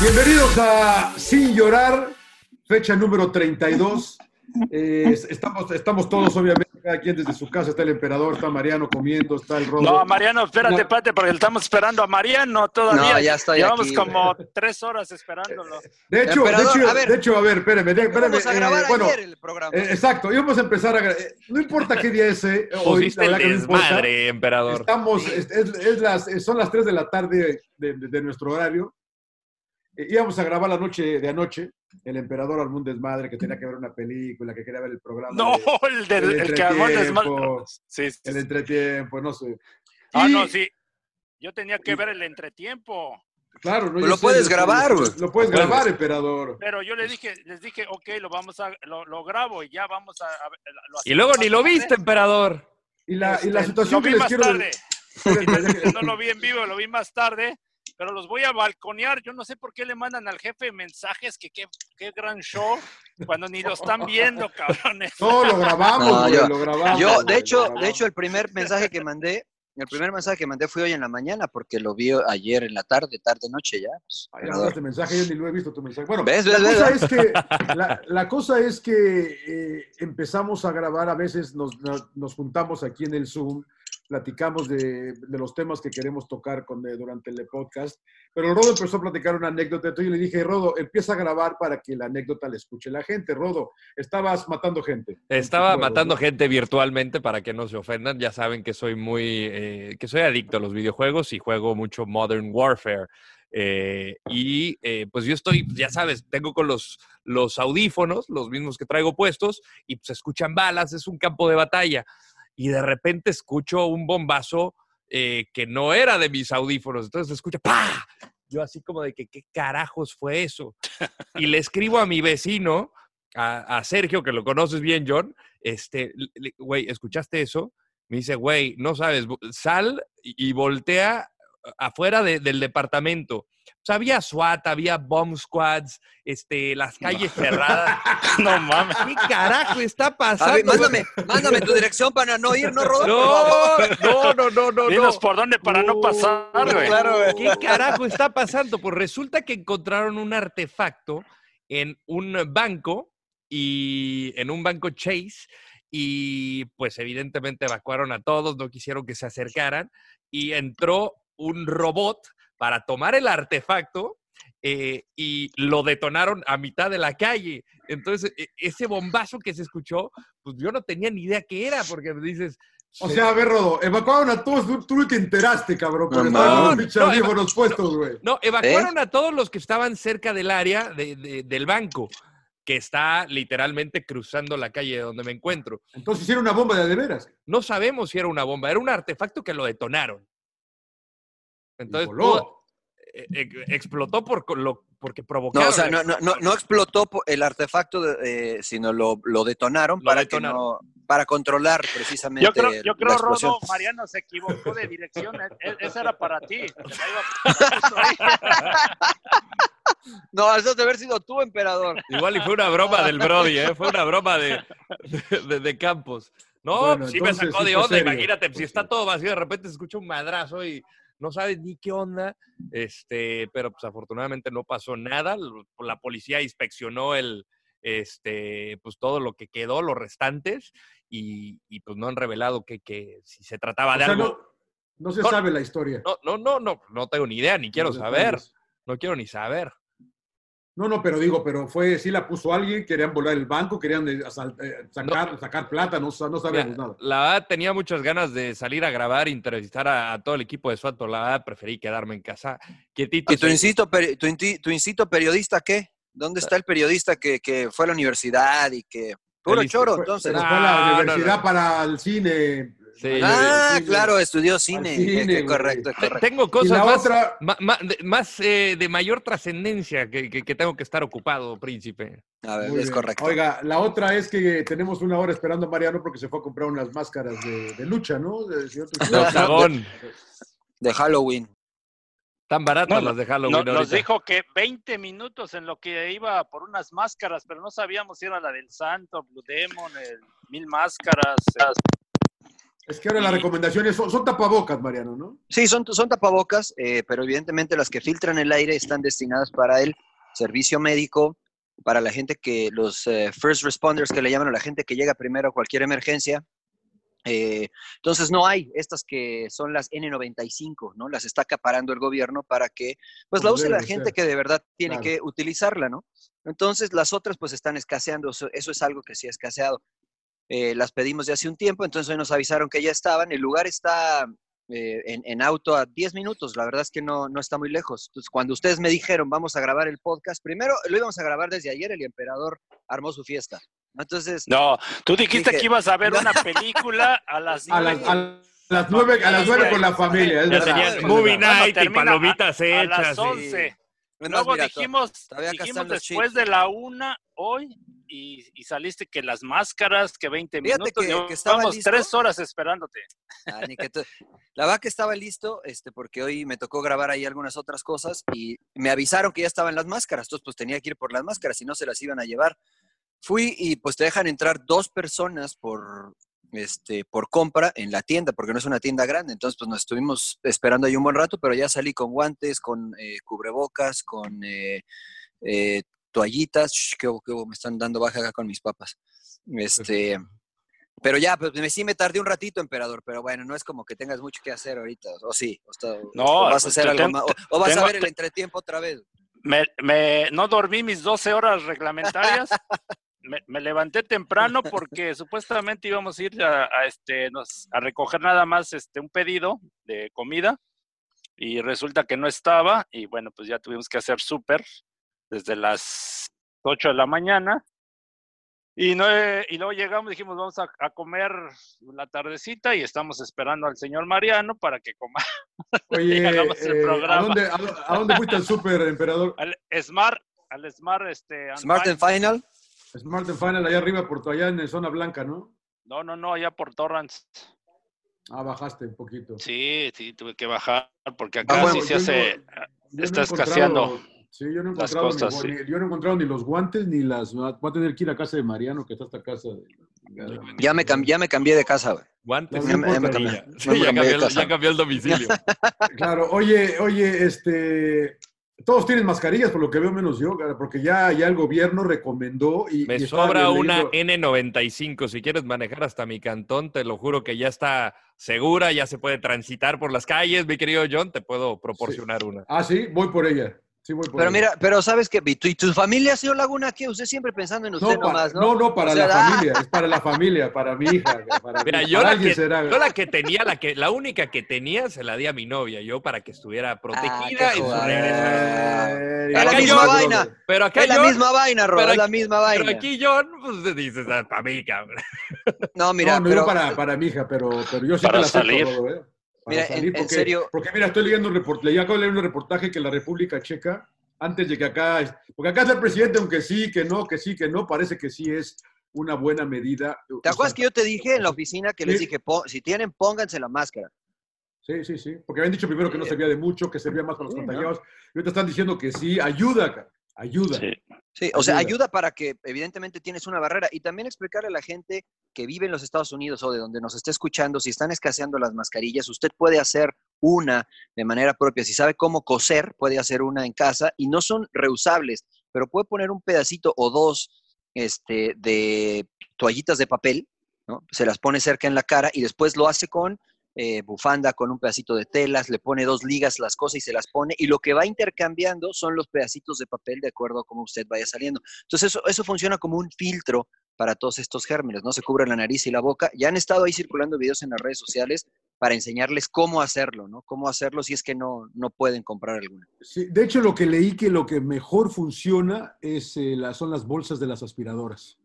Bienvenidos a Sin Llorar, fecha número 32. Eh, estamos, estamos todos, obviamente, cada quien desde su casa. Está el emperador, está Mariano comiendo, está el Rodo. No, Mariano, espérate, espérate, porque estamos esperando a Mariano todavía. No, ya estoy Llevamos aquí, como tres horas esperándolo. De hecho, de hecho, a ver. de hecho, a ver, espérame, espérame. Vamos a eh, grabar bueno, ayer el programa. eh, exacto, íbamos a empezar a... eh, No importa qué día es eh, hoy, la el verdad que no importa. emperador. Estamos, es, es- es las, eh, son las 3 de la tarde de, de- de nuestro horario. Eh, íbamos a grabar la noche de anoche. El emperador armó un desmadre que tenía que ver una película, que quería ver el programa. No, de- el, del, el el que armó el desmadre. entretiempo, Sí, sí, el sí. entretiempo, no sé. Ah, Y- no, sí. Yo tenía que ver el entretiempo. Claro, no, Pues lo sé, puedes yo grabar, Lo, puedes Lo puedes. grabar, emperador. Pero yo le dije, les dije, ok, lo vamos a, lo, lo grabo y ya vamos a, a- lo Y luego ni lo tarde. viste, emperador. Y la, y la Este, situación lo que vi les más quiero... tarde. Espérenme, No lo vi en vivo, lo vi más tarde, pero los voy a balconear. Yo no sé por qué le mandan al jefe mensajes que qué, qué gran show, cuando ni lo están viendo, cabrones. No, lo grabamos, No, güey, yo- lo grabamos. Yo, de hecho, de hecho, el primer mensaje que mandé, el primer mensaje que mandé fue hoy en la mañana, porque lo vi ayer en la tarde, tarde, noche ya. pues, Ay, mandaste mensaje, yo ni lo he visto tu mensaje. Bueno, ¿Ves, la, ves, cosa ves? es que, la, la cosa es que eh, empezamos a grabar, a veces nos- nos juntamos aquí en el Zoom, platicamos de, de los temas que queremos tocar con, eh, durante el podcast, pero Rodo empezó a platicar una anécdota, entonces yo le dije, Rodo, empieza a grabar para que la anécdota la escuche la gente. Rodo, estabas matando gente. Estaba matando gente virtualmente para que no se ofendan. Ya saben que soy muy, eh, que soy adicto a los videojuegos y juego mucho Modern Warfare. Eh, y eh, pues yo estoy, ya sabes, tengo con los, los audífonos, los mismos que traigo puestos, y pues escuchan balas, es un campo de batalla. Y de repente escucho un bombazo eh, que no era de mis audífonos. Entonces escucha ¡pah! Yo así como de que, ¿qué carajos fue eso? Y le escribo a mi vecino, a, Sergio, que lo conoces bien, John, este, güey, ¿escuchaste eso? Me dice, güey, no sabes, sal y, voltea afuera de- del departamento. O sea, había SWAT, había bomb squads, este, las calles cerradas. No mames. ¿Qué carajo está A pasando? ver, mándame, mándame tu dirección para no ir, ¿no, Rodolfo? No, no, no, no, no. Dinos no. por dónde para no pasar, güey. Claro, güey. ¿Qué carajo está pasando? Pues resulta que encontraron un artefacto en un banco y en un banco Chase y pues evidentemente evacuaron a todos, no quisieron que se acercaran y entró un robot para tomar el artefacto eh, y lo detonaron a mitad de la calle. Entonces, e- ese bombazo que se escuchó, pues yo no tenía ni idea qué era, porque dices... O se- sea, a ver, Rodo, evacuaron a todos, tú, tú te enteraste, cabrón, por No, estar con no, los no, puestos, güey. No, evacuaron a todos los que estaban cerca del área de- de- del banco, que está literalmente cruzando la calle donde me encuentro. Entonces hicieron una bomba de de veras. No sabemos si era una bomba, era un artefacto que lo detonaron. Entonces, eh, eh, explotó por, lo, porque provocaron. No, o sea, la no, no, no, no explotó el artefacto, de- eh, sino lo, lo detonaron Lo para detonaron. que no, para controlar precisamente Yo creo, yo la creo explosión. Rodo, Mariano se equivocó de dirección. Esa era para ti. La. No, eso debe haber sido tú, emperador. Igual y fue una broma del Brody, ¿eh? Fue una broma de, de, de- de Campos. No, Bueno, sí me sacó de onda, serio. imagínate, si está todo vacío, de repente se escucha un madrazo y no sabes ni qué onda, este, pero pues afortunadamente no pasó nada, lo- la policía inspeccionó el, este, pues todo lo que quedó, los restantes, y, y, pues no han revelado que, que si se trataba O de sea, algo... no, No se No, sabe la historia. No, no, no, no, no tengo ni idea, ni quiero saber. No quiero ni saber. No, no, pero digo, pero fue, sí la puso alguien, querían volar el banco, querían eh, eh, sacar, sacar plata, no, no sabemos Mira, nada. La verdad, tenía muchas ganas de salir a grabar, entrevistar a, a todo el equipo de SWAT, pero la verdad preferí quedarme en casa quietito. ¿Y tu sí. insito, peri- tu, tu insito periodista qué? ¿Dónde está el periodista que, que fue a la universidad y que... Puro choro, entonces. fue a la no, universidad no. para el cine. Sí, Ah, Sí, claro, estudió cine. cine, güey. correcto, Te- correcto. Tengo cosas más, otra, eh, de mayor trascendencia que, que- que tengo que estar ocupado, príncipe. A ver, Muy es bien. correcto. Oiga, la otra es que tenemos una hora esperando a Mariano porque se fue a comprar unas máscaras de, de lucha, ¿no? De- De Halloween. Tan baratas No, las de Halloween No- nos dijo que 20 minutos en lo que iba por unas máscaras, pero no sabíamos si era la del Santo, Blue Demon, el Mil Máscaras. Es que ahora las recomendaciones son, son tapabocas, Mariano, ¿no? Sí, son, son tapabocas, eh, pero evidentemente las que filtran el aire están destinadas para el servicio médico, para la gente que, los eh, first responders que le llaman, o la gente que llega primero a cualquier emergencia. Eh, entonces no hay estas que son las N95, ¿no? Las está acaparando el gobierno para que, pues la use la gente que de verdad tiene Claro. que utilizarla, ¿no? Entonces las otras pues están escaseando, eso, eso es algo que sí ha escaseado. Eh, las pedimos de hace un tiempo, entonces hoy nos avisaron que ya estaban. El lugar está eh, en, en auto a 10 minutos, la verdad es que no, no está muy lejos. Entonces, cuando ustedes me dijeron vamos a grabar el podcast, primero lo íbamos a grabar desde ayer, el emperador armó su fiesta. Entonces, No, tú dijiste Dije- que ibas a ver una película a las A las, a las nueve, a las nueve con la familia, es Ya es movie night y palomitas a, a hechas. las y- 11. es más, Luego mira, dijimos, dijimos después chips. de la una hoy y, y saliste que las máscaras, que 20 Fíjate minutos. que- que listo. tres horas esperándote. Ah, ni que La que estaba listo, este, porque hoy me tocó grabar ahí algunas otras cosas y me avisaron que ya estaban las máscaras, entonces pues tenía que ir por las máscaras, si no se las iban a llevar. Fui y pues te dejan entrar dos personas por, este, por compra en la tienda, porque no es una tienda grande, entonces pues nos estuvimos esperando ahí un buen rato, pero ya salí con guantes, con eh, cubrebocas, con eh, eh, toallitas, Shh, que, que me están dando baja acá con mis papas. Este, pero ya, pues me, sí me tardé un ratito, emperador, pero bueno, no es como que tengas mucho que hacer ahorita, o sí, o, está- No, o vas a pues, hacer algo ten- más, o, vas a tengo- ver el entretiempo otra vez. Me, me- no dormí mis 12 horas reglamentarias. Me, me levanté temprano porque supuestamente íbamos a ir a, a, este, nos- a recoger nada más este, un pedido de comida y resulta que no estaba y bueno, pues ya tuvimos que hacer súper desde las 8 de la mañana. Y, no, eh, y luego llegamos, dijimos, vamos a, a comer la tardecita y estamos esperando al señor Mariano para que coma. Oye, hagamos el eh, ¿a, programa. dónde, a, dó- a dónde fuiste al súper, emperador? Al Smart, al Smart, este... and Smart and Final, Smart and Final, allá arriba, por allá en zona blanca, ¿no? No, no, no, allá por Torrance. Ah, bajaste un poquito. Sí, sí, tuve que bajar porque acá Ah, bueno, sí se hace, no- no está escaseando. Sí, yo no he encontrado, ni cosas, sí. ni- yo no he encontrado ni los guantes ni las. Voy a tener que ir a casa de Mariano, que está esta casa. De, ya me, ya me cambié de casa, güey. Guantes ya me- ya me cambié. Sí, Ya me ya, cambié cambió de el, casa. ya cambió el domicilio. Claro, oye, oye, este. Todos tienen mascarillas, por lo que veo menos yo, porque ya, ya el gobierno recomendó y. Me y sobra una N95. Si quieres manejar hasta mi cantón, te lo juro que ya está segura, ya se puede transitar por las calles. Mi querido John, te puedo proporcionar una. Ah, sí, voy por ella. Sí, voy por Pero mira, pero sabes que ¿y tu, y tu familia, señor Laguna, ¿qué? Usted siempre pensando en usted No, para, nomás, ¿no? no, no, para O sea, la ah, familia, es para la familia, para mi hija. Para, Mira, para yo la, alguien que, será. yo la que tenía, la, que, la única que tenía, se la di a mi novia, yo para que estuviera protegida qué en su regreso. Es la Acá misma yo- vaina. Pero acá Es la misma vaina, Ro, pero es la aquí- misma vaina. Pero aquí John, pues dices, para mí, cabrón. No, mira, no, no pero yo para, para mi hija, pero, pero yo sí Para la acepto, salir. Rodo, ¿eh? Para Mira, en- salir, en porque, serio- Porque mira, estoy leyendo un reportaje, acabo de leer un reportaje que la República Checa, antes de que acá, porque acá está el presidente, aunque sí, que no, que sí, que no, parece que sí es una buena medida. ¿te acuerdas que yo te dije en la oficina que les dije, "Po- si tienen, pónganse la máscara? Sí, sí, sí, porque habían dicho primero que no servía de mucho, que servía más para los Sí, ¿no? contagiados, y ahorita están diciendo que sí, ayuda, cara, ayuda. Sí. Sí, o sea, Ayuda. ayuda para que evidentemente tienes una barrera y también explicarle a la gente que vive en los Estados Unidos o de donde nos esté escuchando, si están escaseando las mascarillas, usted puede hacer una de manera propia. Si sabe cómo coser, puede hacer una en casa y no son reusables, pero puede poner un pedacito o dos este, de toallitas de papel, ¿no? se las pone cerca en la cara y después lo hace con eh, bufanda con un pedacito de telas, le pone dos ligas las cosas y se las pone, y lo que va intercambiando son los pedacitos de papel de acuerdo a cómo usted vaya saliendo. Entonces eso, eso funciona como un filtro para todos estos gérmenes, ¿no? Se cubre la nariz y la boca. Ya han estado ahí circulando videos en las redes sociales para enseñarles cómo hacerlo, ¿no? Cómo hacerlo si es que no, no pueden comprar alguna. Sí, de hecho, lo que leí que lo que mejor funciona es, eh, son las bolsas de las aspiradoras.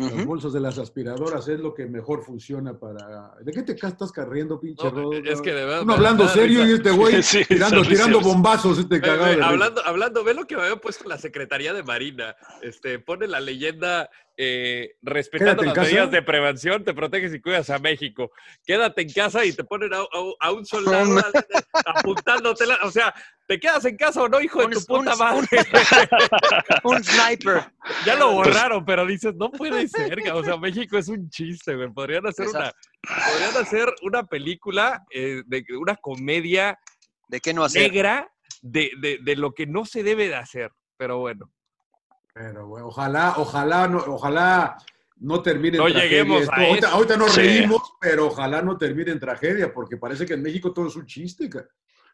Las Ujú. bolsas de las aspiradoras es lo que mejor funciona para... ¿De qué te estás carriendo, pinche No, Rodo? es que de verdad Uno hablando serio risa. y este güey Sí, tirando, tirando bombazos, este Ve, cagado. ve, hablando, hablando, ve lo que me había puesto la Secretaría de Marina. Este, pone la leyenda eh, respetando las casa. medidas de prevención, te proteges y cuidas a México. Quédate en casa y te ponen a, a- a un soldado apuntándote. la- o sea, ¿te quedas en casa o no, hijo de tu puta un- madre? Un sniper. ya lo borraron, pero dices, no puede ser. O sea, México es un chiste, güey. Podrían hacer una, podrían hacer una película, eh, de una comedia ¿De qué no hacer? negra de, de, de lo que no se debe de hacer. Pero bueno. Pero, güey, ojalá, ojalá, no, ojalá no termine en No tragedia lleguemos esto. a ahorita, eso. ahorita nos Sí. reímos, pero ojalá no termine en tragedia, porque parece que en México todo es un chiste. ca-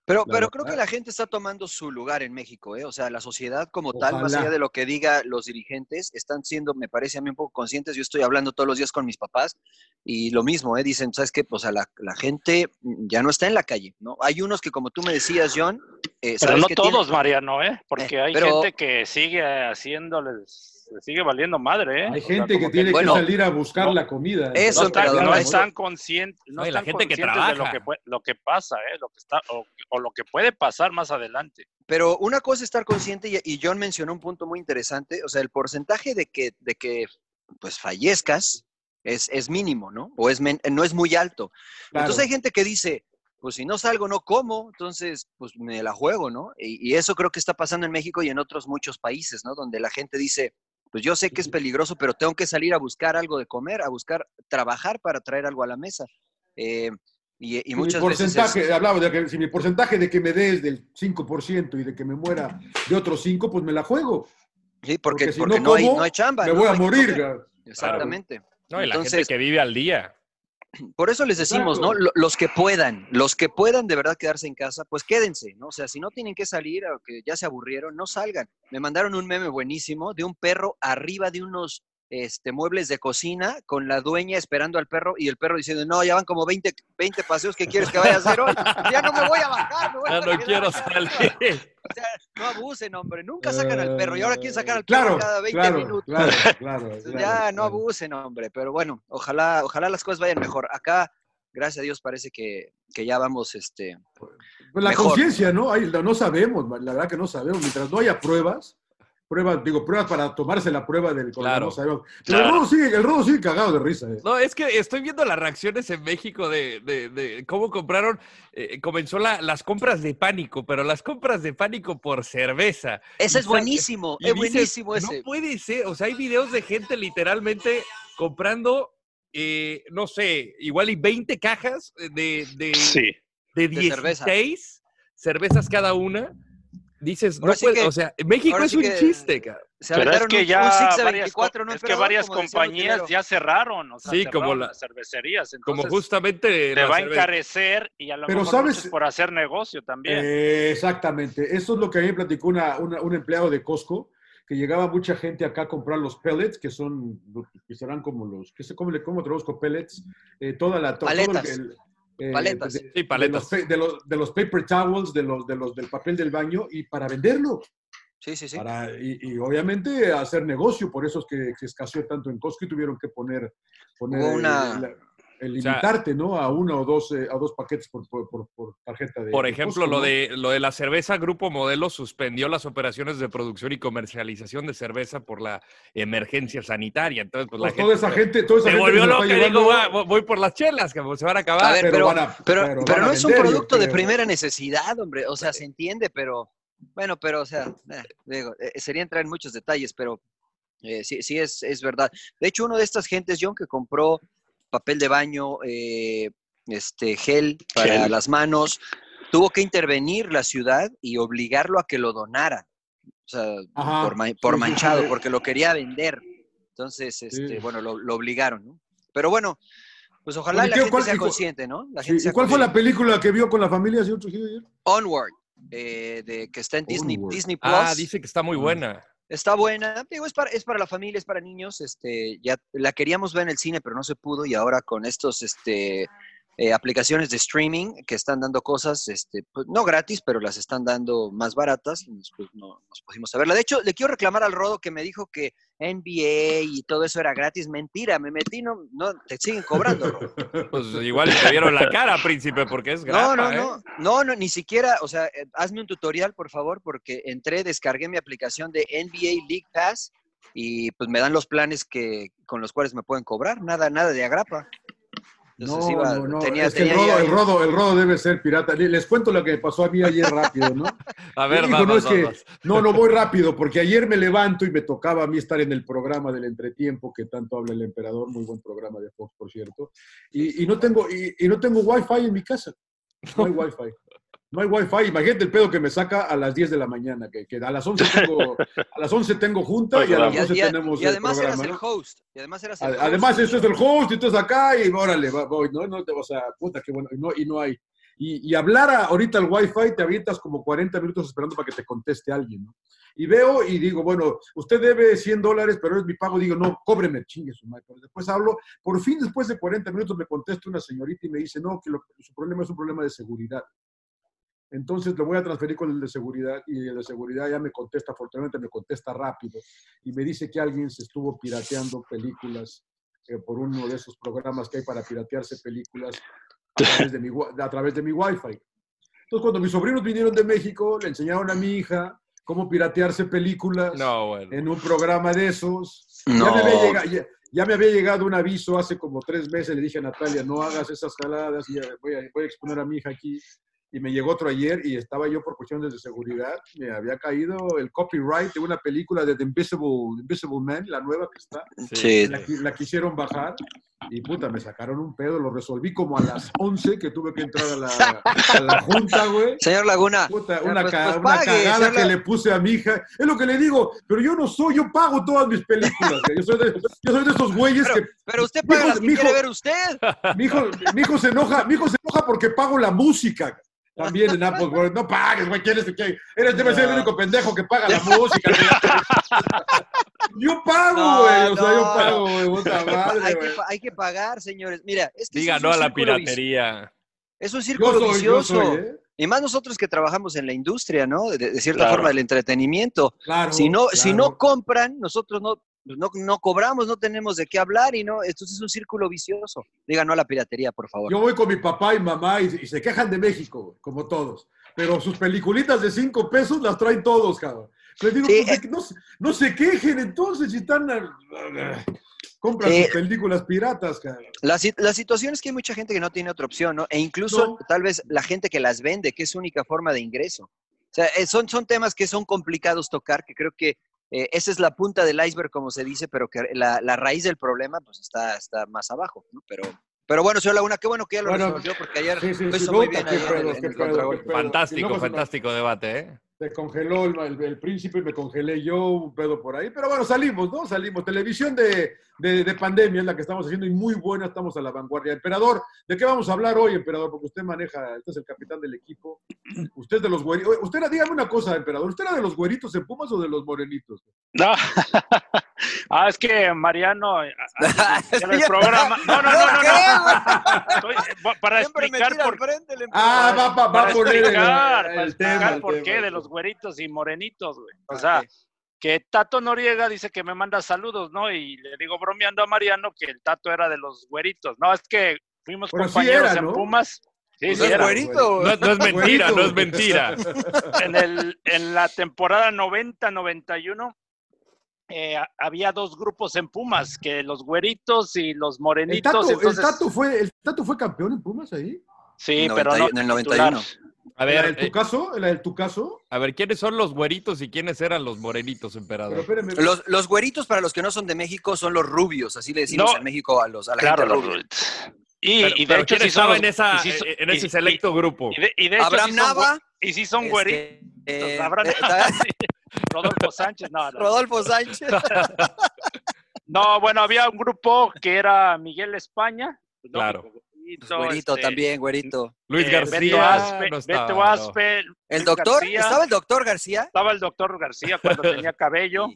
Pero, La pero creo que la gente está tomando su lugar en México, ¿eh? O sea, la sociedad como tal, más allá de lo que diga los dirigentes, están siendo, me parece a mí, un poco conscientes. Yo estoy hablando todos los días con mis papás y lo mismo, ¿eh? Dicen, ¿sabes qué? Pues a la, la gente ya no está en la calle, ¿no? Hay unos que, como tú me decías, John, eh, Pero ¿sabes no qué tienen? todos, Mariano, ¿eh? Porque Eh, hay pero- gente que sigue haciéndoles, le sigue valiendo madre, ¿eh? Hay O sea, gente que tiene Bueno, que salir a buscar no- la comida. eso, no, están, no están conscientes, no No, y la están gente que conscientes de lo que, puede- lo que pasa, ¿eh? Lo que está, o, o lo que puede pasar más adelante. Pero una cosa es estar consciente y, y John mencionó un punto muy interesante, o sea, el porcentaje de que, de que pues fallezcas es, es mínimo, ¿no? O es men- no es muy alto. Claro. Entonces hay gente que dice, pues si no salgo, no como, entonces pues me la juego, ¿no? Y, y eso creo que está pasando en México y en otros muchos países, ¿no? Donde la gente dice, pues yo sé que es peligroso, pero tengo que salir a buscar algo de comer, a buscar, trabajar para traer algo a la mesa. Eh, y, y Si mi muchas veces... porcentaje, es- hablaba de que si mi porcentaje de que me des del 5% y de que me muera de otros 5, pues me la juego. sí, porque, porque si porque no no, hay, como, no hay chamba. Me ¿no? voy a morir. Exactamente. No, y la Entonces, gente que vive al día. Por eso les decimos, ¿no? Los que puedan, los que puedan de verdad quedarse en casa, pues quédense, ¿no? O sea, si no tienen que salir o que ya se aburrieron, no salgan. Me mandaron un meme buenísimo de un perro arriba de unos este, muebles de cocina con la dueña esperando al perro y el perro diciendo, no, ya van como 20, 20 paseos que quieres que vaya a hacer hoy. Ya no me voy a bajar, me voy Ya a no quiero acá". salir. O sea, no abusen, hombre. Nunca sacan al perro y ahora quieren sacar al Eh, Claro, perro cada 20 claro, minutos. claro, claro, Entonces, claro, ya no abusen, hombre, pero bueno, ojalá, ojalá las cosas vayan mejor. Acá, gracias a Dios, parece que, que ya vamos, este, Pues la Mejor. conciencia, ¿no? Hay- no sabemos, la verdad que no sabemos. Mientras no haya pruebas, pruebas, digo, pruebas para tomarse la prueba del Claro. no. Pero Claro. el rodo sigue, el rodo sigue cagado de risa. eh. No, es que estoy viendo las reacciones en México de, de- de cómo compraron, eh, comenzó la- las compras de pánico, pero las compras de pánico por cerveza. ese Y es buenísimo, y es dices, buenísimo No ese. puede ser, o sea, hay videos de gente literalmente comprando, eh, no sé, igual y 20 cajas de, de, Sí. de De cerveza. 16 cervezas cada una. Dices, no sí puede, que- o sea, México es sí un que- chiste, cara. Se Pero es que un- un ya de varias, 24, co- ¿no, es que varias Como compañías ya cerraron, o sea, Sí, como la- las cervecerías. Como Entonces, justamente te va a encarecer y a lo Pero mejor sabes- por hacer negocio también. Eh, exactamente. Eso es lo que a mí me platicó una, una- un empleado de Costco, que llegaba mucha gente acá a comprar los pellets, que son, que serán como los, que sé, ¿cómo, le, cómo traduzco pellets? Eh, toda la, to- todo el- Paletas. el- eh, Paletas. de- Sí, paletas. De los, de los- de los paper towels, de los, de los, del papel del baño, y para venderlo. Sí, sí, sí. Para, y, y obviamente hacer negocio, por eso es que, que escaseó tanto en Costco y tuvieron que poner, poner Hubo una- el, el O sea- limitarte, ¿no? A uno o dos, eh, a dos paquetes por, por, por- por tarjeta de Por de ejemplo, lo ¿no? de, lo de la cerveza, Grupo Modelo suspendió las operaciones de producción y comercialización de cerveza por la emergencia sanitaria. Entonces, pues, la Pues toda esa gente, toda esa se gente volvió loca y digo, llevando- "Va, voy por las chelas, que se van a acabar. A ver, pero pero, van a- pero, pero pero van a no es un producto de primera necesidad, hombre. O sea, se entiende, pero bueno, pero o sea, eh, digo, eh, sería entrar en muchos detalles, pero eh, sí, sí es, es verdad. De hecho, uno de estas gentes, John, que compró papel de baño, eh, este gel para Gel. las manos, tuvo que intervenir la ciudad y obligarlo a que lo donara. O sea, Ajá, por, ma- manchado, porque lo quería vender. Entonces, este, Sí. bueno, lo, lo obligaron, ¿no? Pero bueno, Pues ojalá Oye, la ¿qué- gente cuál- sea consciente, ¿no? La Sí, gente ¿Y cuál fue la película que vio con la familia, señor Trujillo, ayer? Onward, eh, de, que está en Disney, Onward. Disney Plus. Ah, dice que está muy buena. Está buena, digo, es para, es para la familia, es para niños, este, ya la queríamos ver en el cine, pero no se pudo, y ahora con estos, este, eh, aplicaciones de streaming que están dando cosas, este, pues, no gratis, pero las están dando más baratas, pues, no, nos pusimos a verla. De hecho, le quiero reclamar al Rodo que me dijo que NBA y todo eso era gratis, mentira, me metí, no, no, te siguen cobrando. Pues igual te vieron la cara, príncipe, porque es grapa, No, no, ¿eh? no, no, no, ni siquiera, o sea, eh, hazme un tutorial, por favor, porque entré, descargué mi aplicación de NBA League Pass y pues me dan los planes que con los cuales me pueden cobrar, nada, nada de agrapa. No, Entonces iba- no, no. tenía- es que el rodo, el, rodo, el rodo debe ser pirata. Le- Les cuento lo que me pasó a mí ayer rápido, ¿no? A ver, vamos, no, es que- no, no voy rápido, porque ayer me levanto y me tocaba a mí estar en el programa del entretiempo que tanto habla el emperador, muy buen programa de Fox, por cierto, y, y no tengo y, y no tengo wifi en mi casa. No hay wifi. No hay wifi. Imagínate el pedo que me saca a las 10 de la mañana, que, que a las 11 tengo, a las 11 tengo junta y a las Y, 12 y- tenemos y el además programa. eras el host, y además eras el. Además, esto es el host, y entonces acá, y órale, voy, ¿no? no te, sea, puta, qué bueno, y no, y no hay. Y, y hablar a- ahorita al Wi-Fi, te avientas como 40 minutos esperando para que te conteste alguien, ¿no? Y veo y digo, bueno, usted debe 100 dólares, pero es mi pago. Digo, no, cóbreme, chingue su madre. Después hablo, por fin, después de 40 minutos, me contesta una señorita y me dice, no, que lo- su problema es un problema de seguridad. Entonces le voy a transferir con el de seguridad y el de seguridad ya me contesta, afortunadamente me contesta rápido y me dice que alguien se estuvo pirateando películas eh, por uno de esos programas que hay para piratearse películas a través de mi, a través de mi Wi-Fi. Entonces cuando mis sobrinos vinieron de México, le enseñaron a mi hija cómo piratearse películas No, bueno. en un programa de esos. No. Ya, me había llega- ya- ya me había llegado un aviso hace como tres meses, le dije a Natalia, no hagas esas jaladas, y voy a, voy a exponer a mi hija aquí. Y me llegó otro ayer y estaba yo por cuestiones de seguridad, me había caído el copyright de una película de The Invisible, Invisible Man, la nueva que está. Sí. La, la quisieron bajar y puta, me sacaron un pedo, lo resolví como a las 11 que tuve que entrar a la, a la junta, güey. Señor Laguna, Puta, una, pues- ca- pues una pague, cagada que La- le puse a mi hija. Es lo que le digo, pero yo no soy, yo pago todas mis películas. güey. Yo soy de, yo soy de esos güeyes que. Pero usted paga hijo- las que mi hijo- quiere ver usted. Mi hijo se enoja, mi hijo se enoja porque pago la música. También en Apple, güey. No pagues, güey. ¿Quién es que Eres, debe ser el único pendejo que paga la música. Yo pago, No, güey. O sea, yo pago, güey. Puta madre, hay, que, hay pagar, señores. Mira, es que Diga es no a la piratería. Es un Yo círculo soy, yo vicioso. soy, ¿eh? Y más nosotros que trabajamos en la industria, ¿no? De, de cierta Claro. forma del entretenimiento. Claro. si no, si claro. no compran, nosotros no, no, no cobramos, no tenemos de qué hablar y no, esto es un círculo vicioso. Digan no a la piratería, por favor. Yo voy con mi papá y mamá y, y se quejan de México, como todos. Pero sus peliculitas de cinco pesos las traen todos, cabrón. Les digo, Sí, pues, que no, se- no se quejen entonces si están... Compran sus películas piratas, cabrón. La, la situación es que hay mucha gente que no tiene otra opción, ¿no? E incluso No. tal vez la gente que las vende, que es su única forma de ingreso. O sea, eh, son, son temas que son complicados tocar, que creo que eh, esa es la punta del iceberg, como se dice, pero que la, la raíz del problema pues está, está más abajo, ¿no? Pero, pero bueno, señor Laguna, qué bueno que ya lo Bueno, resolvió, porque ayer Sí, sí, lo sí, hizo no, muy bien Fantástico, fantástico debate, ¿eh? Se congeló el, el- el príncipe, me congelé yo, un pedo por ahí. Pero bueno, salimos, ¿no? Salimos. Televisión de, de, de pandemia es la que estamos haciendo y muy buena, estamos a la vanguardia. Emperador, ¿de qué vamos a hablar hoy, emperador? Porque usted maneja, usted es el capitán del equipo. Usted es de los güeritos. Usted, era- dígame una cosa, emperador. ¿Usted era de los güeritos en Pumas o de los morenitos? No. ah, es que Mariano, en el programa. No, no, no, no. ¿Qué, no. Estoy- para explicar por Ah, va, va, va para a poner el, explicar, el para tema, explicar el por tema. qué de los güeritos y morenitos, güey. O sea. Que Tato Noriega dice que me manda saludos, ¿no? Y le digo bromeando a Mariano que el Tato era de los güeritos. No, es que fuimos Pero sí compañeros en. Pumas. Sí, Pues sí era. güerito. No, no es mentira, no es mentira. En, el, en la temporada 90-91 eh, había dos grupos en Pumas, que los güeritos y los El morenitos. tato, el, entonces, tato fue, ¿El Tato fue campeón en Pumas ahí? sí, pero no 90 en el titular. 91. A ¿La ver, del tu eh, caso? ¿La del tu caso? a ver, ¿quiénes son los güeritos y quiénes eran los morenitos, Pero emperador? espérame. Los, los güeritos, para los que no son de México, son los rubios, así le decimos No. en México a, los, a la Claro, gente los rubia. güeritos. Y, Pero, y de hecho ¿quién sí son estaba los- en, esa, y en ese y- selecto grupo? y de, y de hecho Abraham sí son güe- Nava. y sí son Este, güeritos. eh, Abraham eh, Nava, sí. Rodolfo Sánchez, no, no. Rodolfo Sánchez. No, bueno, había un grupo que era Miguel España, Claro. Güerito, Güerito este, también, güerito. Luis eh, García Beto Aspe, no estaba, Beto no. Aspe, ¿El doctor? García, ¿Estaba el doctor García? estaba el doctor García cuando tenía cabello.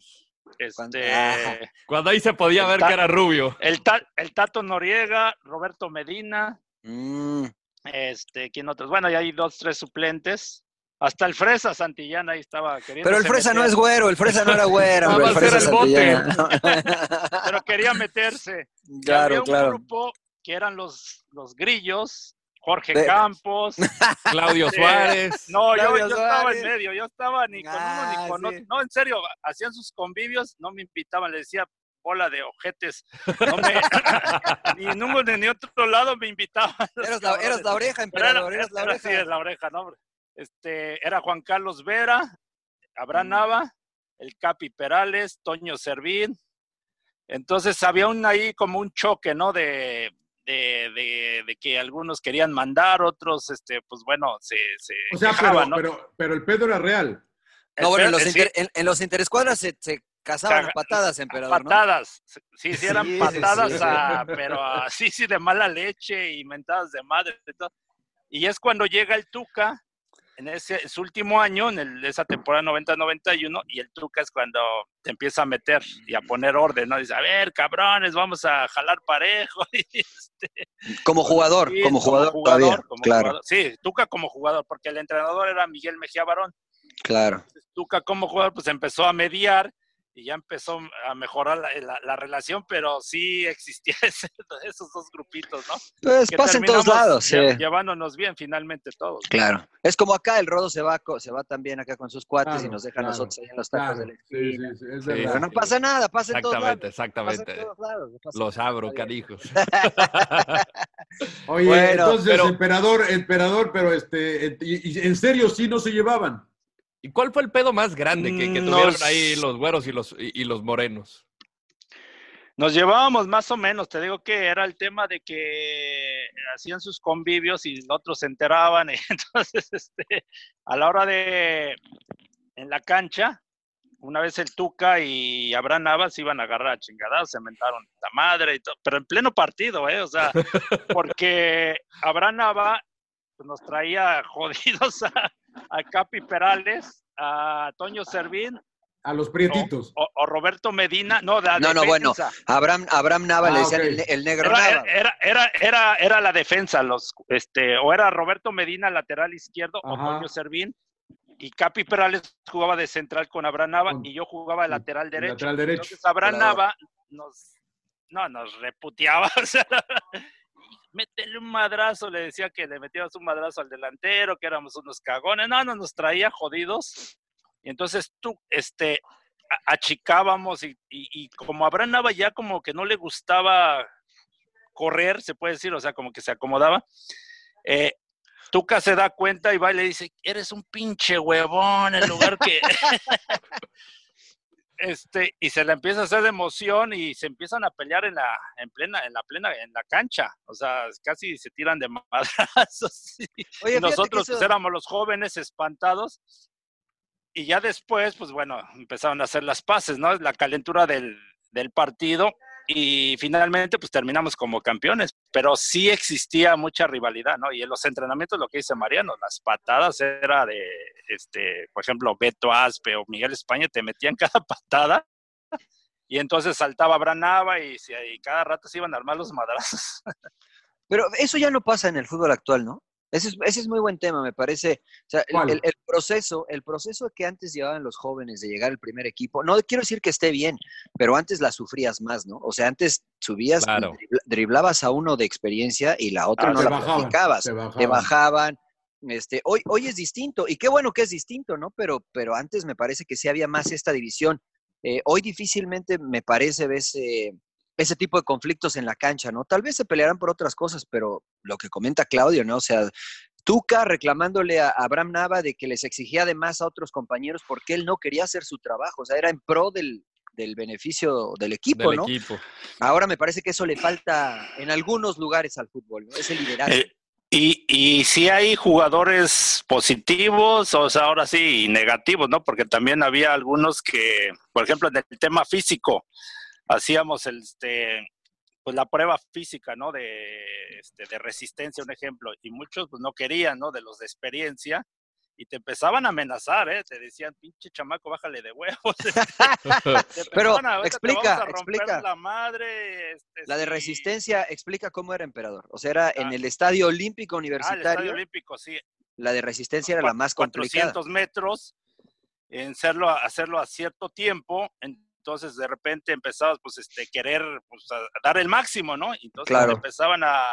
Cuando- Este. Cuando ahí se podía ver Ta- que era rubio. el, Ta- el Tato Noriega, Roberto Medina, Mm, este, ¿quién otros? Bueno, y hay dos, tres suplentes. Hasta el Fresa Santillana ahí estaba queriendo. Pero el fresa no es güero, el fresa no era güero. Nada hombre, el más fresa era el bote. Santillana. Pero quería meterse. Y había claro, un claro. grupo que eran los, los grillos, Jorge De- Campos. Claudio este, Suárez. No, yo, Claudio yo estaba Suárez. en medio, yo estaba ni con uno Ah, ni con sí. otro. No, en serio, hacían sus convivios, no me invitaban, le decía bola de ojetes. No me, ni en uno ni en otro lado me invitaban. Eras la, eras la oreja, era, emperador, eras la era- sí, oreja. es la oreja, ¿no? Este, era Juan Carlos Vera, Abraham Mm. Nava, el Capi Perales, Toño Servín. Entonces había un ahí como un choque, ¿no? De, de, de- de que algunos querían mandar, otros, este, pues bueno, se, se O sea, pero, quejaban, ¿no? pero, pero el pedo era real. No, bueno, en los, inter- en, en los interescuadras se, se cazaban a Caga- patadas, emperador, ¿no? patadas, sí, sí eran Sí, sí, patadas, sí, sí. a- pero así, sí, de mala leche y mentadas de madre. y todo. Y es cuando llega el Tuca, en ese su último año, en el- esa temporada 90-91, y el Tuca es cuando te empieza a meter y a poner orden, ¿no? Dice, a ver, cabrones, vamos a jalar parejo. y este, Como jugador, sí, como jugador, todavía. como claro, jugador. Sí, Tuca como jugador, porque el entrenador era Miguel Mejía Barón. claro. Tuca como jugador pues empezó a mediar y ya empezó a mejorar la, la- la relación, pero sí existía ese- esos dos grupitos, ¿no? Pues Que pasa en todos lados, sí. lle- Llevándonos bien finalmente todos. Claro. Es como acá, el Rodo se va, se va también acá con sus cuates y nos deja a nosotros ahí en los tacos Claro, de la sí, esquina. sí. Pero no pasa nada, pasa en todos lados. Exactamente, exactamente. Los abro, canijos. Oye, Bueno, entonces, pero- emperador, emperador, pero este, eh, y- y en serio sí no se llevaban. ¿Y cuál fue el pedo más grande que, que Nos- tuvieron ahí los güeros y los, y, y los morenos? Nos llevábamos más o menos, te digo que era el tema de que hacían sus convivios y los otros se enteraban, y entonces este, a la hora de, en la cancha, una vez el Tuca y Abraham Navas iban a agarrar a chingadas, se mentaron la madre y todo, pero en pleno partido, ¿eh? O sea, porque Abraham Nava pues, nos traía jodidos a, a Capi Perales, a Toño Servín A los prietitos. o, o Roberto Medina, no, la No, no, bueno. Abraham, Abraham Nava Ah, le decían ok. el, el negro Era, Nava. era, era, era, era la defensa, los, este, o era Roberto Medina, lateral izquierdo, o. Toño Servín, y Capi Perales jugaba de central con Abraham Nava, Con- y yo jugaba de lateral derecho. lateral derecho. Entonces Abraham Claro. Nava nos, no, nos reputeaba, o sea, métele un madrazo, le decía que le metíamos un madrazo al delantero, que éramos unos cagones, no, no, nos traía jodidos. Y entonces tú, este, achicábamos y, y, como Abraham Nava ya como que no le gustaba correr, se puede decir, o sea, como que se acomodaba, eh, Tuca se da cuenta y va y le dice, eres un pinche huevón, en lugar que... este, y se le empieza a hacer de emoción y se empiezan a pelear en la, en plena, en la plena, en la cancha. O sea, casi se tiran de madrazos. y Oye, nosotros eso- pues éramos los jóvenes espantados. Y ya después, pues bueno, empezaron a hacer las paces, ¿no? La calentura del, del partido y finalmente pues terminamos como campeones, pero sí existía mucha rivalidad, ¿no? Y en los entrenamientos lo que dice Mariano, las patadas era de, este, por ejemplo, Beto Aspe o Miguel España te metían cada patada y entonces saltaba Branava y, y cada rato se iban a armar los madrazos. Pero eso ya no pasa en el fútbol actual, ¿no? Ese es, ese es muy buen tema, me parece. O sea, el- ¿Cuál? el, el proceso, el proceso que antes llevaban los jóvenes de llegar al primer equipo, no quiero decir que esté bien, pero antes la sufrías más, ¿no? O sea, antes subías, Claro. driblabas a uno de experiencia y la otra Ah, no la bajaban, practicabas. te bajaban. Este, hoy, hoy es distinto, y qué bueno que es distinto, ¿no? Pero, pero antes me parece que sí había más esta división. Eh, hoy difícilmente me parece ves eh, ese tipo de conflictos en la cancha, ¿no? Tal vez se pelearán por otras cosas, pero lo que comenta Claudio, ¿no? O sea, Tuca reclamándole a Abraham Nava de que les exigía de más a otros compañeros porque él no quería hacer su trabajo, o sea, era en pro del, del beneficio del equipo, del ¿no? equipo. Ahora me parece que eso le falta en algunos lugares al fútbol, ¿no? Ese liderazgo. Eh, y, y sí hay jugadores positivos, o sea, ahora sí, y negativos, ¿no? Porque también había algunos que, por ejemplo, en el tema físico, hacíamos el, este, pues la prueba física, ¿no? De, este, de resistencia, un ejemplo, y muchos pues no querían, ¿no? De los de experiencia, y te empezaban a amenazar, ¿eh? Te decían, pinche chamaco, bájale de huevos. Pero empezaban a, "Ahorita te explica, vamos a romper explica. La madre, este, La de sí". resistencia, explica cómo era emperador. O sea, era en Ah. el Estadio Olímpico Ah, el Estadio Universitario. Olímpico, sí. la de resistencia era la más complicada. 400 metros, en hacerlo, a- hacerlo a cierto tiempo, entonces de repente empezabas pues este querer pues, a, dar el máximo, ¿no? Y Entonces Claro. empezaban a,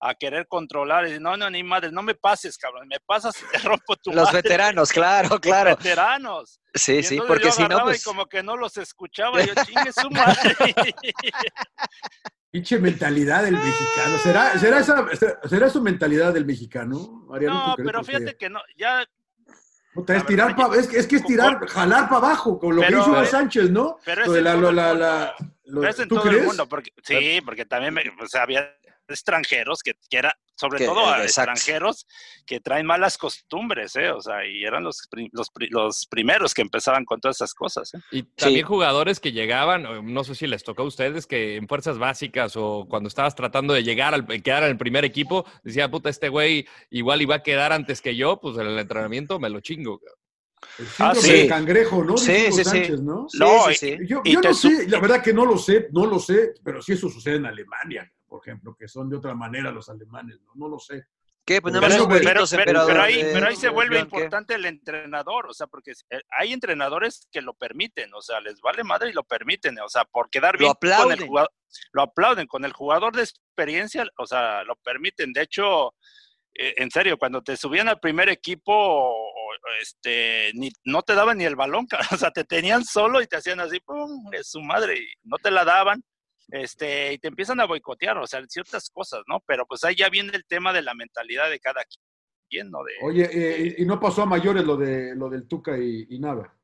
a querer controlar y no, no, ni madre, no me pases, cabrón, me pasas y te rompo tu Los madre". veteranos, claro, Los claro. veteranos. Sí, Y sí, porque yo si no, pues. y como que no los escuchaba, yo chingue su madre. Pinche mentalidad del mexicano. ¿Será, será, esa, será su mentalidad del mexicano, Mariano? ¿Tú No, pero fíjate que no, ya puta, la es, tirar pa- es, que- es que es tirar, jalar para abajo, con lo Pero- que hizo Iván Sánchez, ¿no? pero es la- la- la- lo- Pero es en ¿Tú todo crees? el mundo, porque, sí, porque también me, o sea, había extranjeros que, que era, sobre Que- todo a exacto. extranjeros que traen malas costumbres, ¿eh? O sea, y eran los, pri- los, los primeros que empezaban con todas esas cosas, ¿eh? Y también jugadores que llegaban, no sé si les tocó a ustedes, que en fuerzas básicas o cuando estabas tratando de llegar al quedar en el primer equipo, decía, puta, este güey igual iba a quedar antes que yo, pues en el entrenamiento me lo chingo. Cabrón". El Ah, síndrome sí. del cangrejo, ¿no? Sí, sí, sí. Sánchez, ¿no? Sí, sí, sí. Yo, yo no sé, la verdad que no lo sé, no lo sé, pero si eso sucede en Alemania, por ejemplo, que son de otra manera los alemanes, no, no lo sé. ¿Qué? Pues Pero pero, pero- pero ahí, pero ahí se vuelve importante el entrenador, o sea, porque eh, hay entrenadores que lo permiten, o sea, les vale madre y lo permiten, o sea, por quedar Lo bien con el aplauden. jugador, lo aplauden con el jugador de experiencia, o sea, lo permiten. De hecho, eh, en serio, cuando te subían al primer equipo, este, ni, no te daban ni el balón, o sea, te tenían solo y te hacían así, pum, de su madre, y no te la daban este, y te empiezan a boicotear, o sea, ciertas cosas, ¿no? Pero pues ahí ya viene el tema de la mentalidad de cada quien, ¿no? De, Oye, eh, y y no pasó a mayores lo, de, lo del Tuca y, y Nava.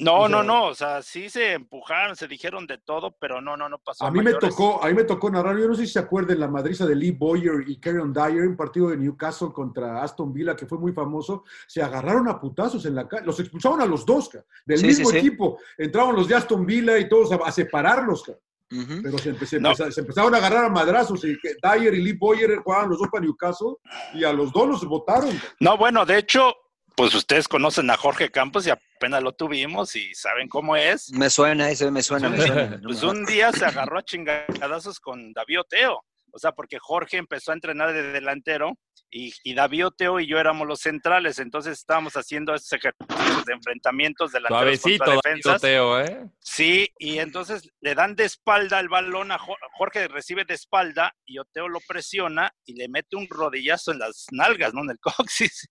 No, o no, sea- no, o sea, sí se empujaron, se dijeron de todo, pero no, no, no pasó. A mí me tocó, a mí me tocó narrar, yo no sé si se acuerdan la madriza de Lee Boyer y Karen Dyer, un partido de Newcastle contra Aston Villa que fue muy famoso, se agarraron a putazos en la calle, los expulsaron a los dos, ca, del Sí, mismo sí, sí. equipo, entraban los de Aston Villa y todos a, a separarlos, ca. Ujú. pero se, empe- se No. empeza- se empezaron a agarrar a madrazos y que Dyer y Lee Boyer jugaban los dos para Newcastle y a los dos los votaron. No, bueno, de hecho, pues ustedes conocen a Jorge Campos y apenas lo tuvimos y saben cómo es. Me suena, ese me suena, me suena. Pues un día se agarró a chingadazos con David Oteo. O sea, porque Jorge empezó a entrenar de delantero y, y David Oteo y yo éramos los centrales. Entonces estábamos haciendo esos ejercicios de enfrentamientos delanteros Suavecito, contra David defensas. Oteo, ¿eh? Sí, y entonces le dan de espalda el balón a Jo- Jorge, recibe de espalda y Oteo lo presiona y le mete un rodillazo en las nalgas, ¿no? En el coxis.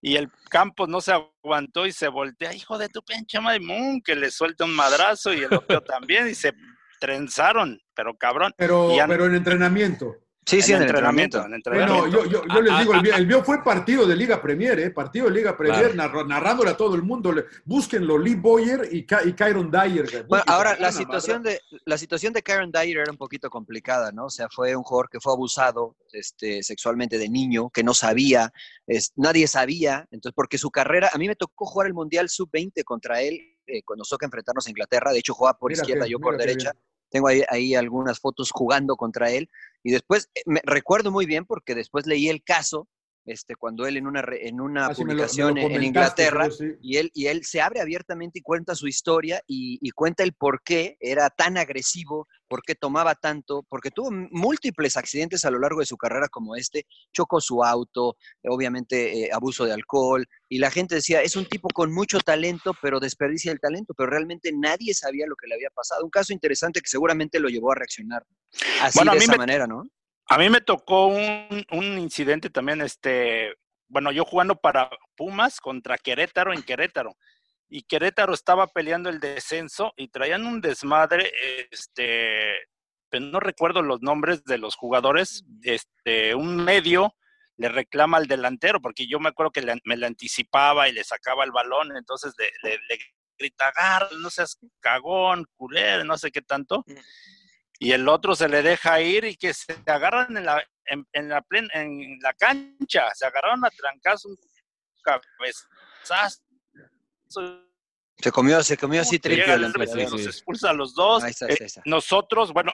Y el Campos no se aguantó y se voltea, hijo de tu pinche ¡mum! que le suelta un madrazo y el Oteo también y se trenzaron, pero cabrón. Pero, ya- pero en entrenamiento. Sí, sí, en el entrenamiento. entrenamiento. en Bueno, entrenamiento. yo, yo, yo les Ah, digo, ah, el mío, el mío fue partido de Liga Premier, ¿eh? Partido de Liga Premier, Claro. narra- narrándole a todo el mundo. Le- Búsquenlo, Lee Boyer y, Ka- y Kyron Dyer. Bueno, ahora la situación de la situación de Karen Dyer era un poquito complicada, ¿no? O sea, fue un jugador que fue abusado este, sexualmente de niño, que no sabía, es- nadie sabía, entonces porque su carrera, a mí me tocó jugar el Mundial Sub-20 contra él eh, cuando nos toca enfrentarnos a Inglaterra, de hecho jugaba por Mira izquierda, yo por derecha. Tengo ahí, ahí algunas fotos jugando contra él y después eh, me recuerdo muy bien porque después leí el caso este, cuando él en una, re- en una Ah, sí, me lo- me lo publicación en- Inglaterra sí. y él, y él se abre abiertamente y cuenta su historia y, y cuenta el por qué era tan agresivo, por qué tomaba tanto, porque tuvo múltiples accidentes a lo largo de su carrera como este, chocó su auto, obviamente eh, abuso de alcohol, y la gente decía, es un tipo con mucho talento, pero desperdicia el talento, pero realmente nadie sabía lo que le había pasado. Un caso interesante que seguramente lo llevó a reaccionar así Bueno, a de mí esa me- manera, ¿no? A mí me tocó un, un incidente también, este, bueno, yo jugando para Pumas contra Querétaro en Querétaro. Y Querétaro estaba peleando el descenso y traían un desmadre, este, pero no recuerdo los nombres de los jugadores, este, un medio le reclama al delantero, porque yo me acuerdo que le- me le anticipaba y le sacaba el balón, entonces le, le- le grita, agarra, no seas cagón, culero, no sé qué tanto y el otro se le deja ir y que se agarran en la, en, en la, plen- en la cancha, se agarraron a trancazo un cabezazo. Se comió, se comió así emperador. nos expulsa a los dos. Ahí está, Eh, ahí está. nosotros, bueno,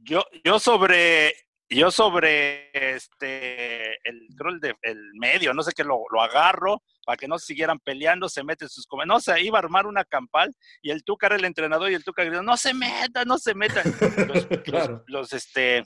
Yo, yo sobre, yo sobre este, el, creo el, de, el medio, no sé qué, lo, lo agarro para que no siguieran peleando, se mete sus. No, se iba a armar una campal y el Tuca era el entrenador y el Tuca gritó, no se metan, no se. Los, Claro. los, los, este,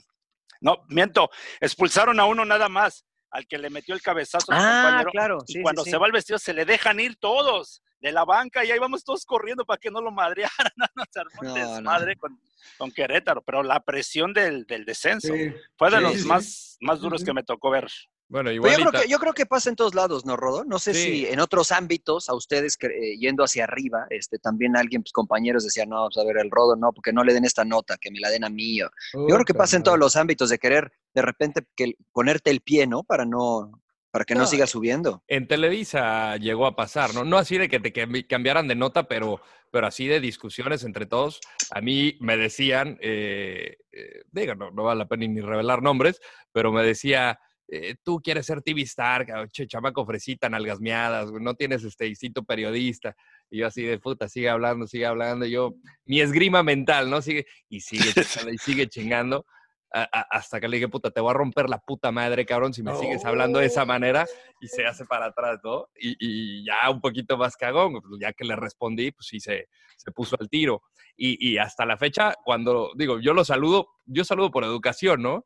no, miento, expulsaron a uno nada más, al que le metió el cabezazo Ah, compañero. claro, Y sí, cuando sí. se va el vestido, se le dejan ir todos de la banca y ahí vamos todos corriendo para que no lo madrearan. No, no, se armó no. desmadre Con, con Querétaro, pero la presión del, del descenso Sí. fue de Sí, los más, más duros que me tocó ver. Bueno, Pero yo, creo que, yo creo que pasa en todos lados, ¿no, Rodo? No sé Sí. si en otros ámbitos, a ustedes eh, yendo hacia arriba, este, también alguien, pues, compañeros decían, no, pues, a ver, el Rodo, no, porque no le den esta nota, que me la den a mí. o- Yo creo que pasa en todos los ámbitos de querer de repente que, ponerte el pie, ¿no? Para no, para que no, No, siga subiendo. En Televisa llegó a pasar, ¿no? No así de que te cambi- cambiaran de nota, pero, pero así de discusiones entre todos. A mí me decían, eh, eh, diga, no, no vale la pena ni revelar nombres, pero me decía, eh, tú quieres ser TV star, che, chamaco fresita, nalgas miadas, güey, no tienes este instinto periodista. Y yo así de puta, sigue hablando, sigue hablando. Y yo, mi esgrima mental, ¿no? Sigue, y sigue chingando, y sigue chingando. a- a- hasta que le dije, puta, te voy a romper la puta madre, cabrón, si me sigues hablando de esa manera. Y se hace para atrás, ¿no? Y, y ya un poquito más cagón, pues, ya que le respondí, pues sí se, se puso al tiro. Y, y hasta la fecha, cuando digo, yo lo saludo, yo saludo por educación, ¿no?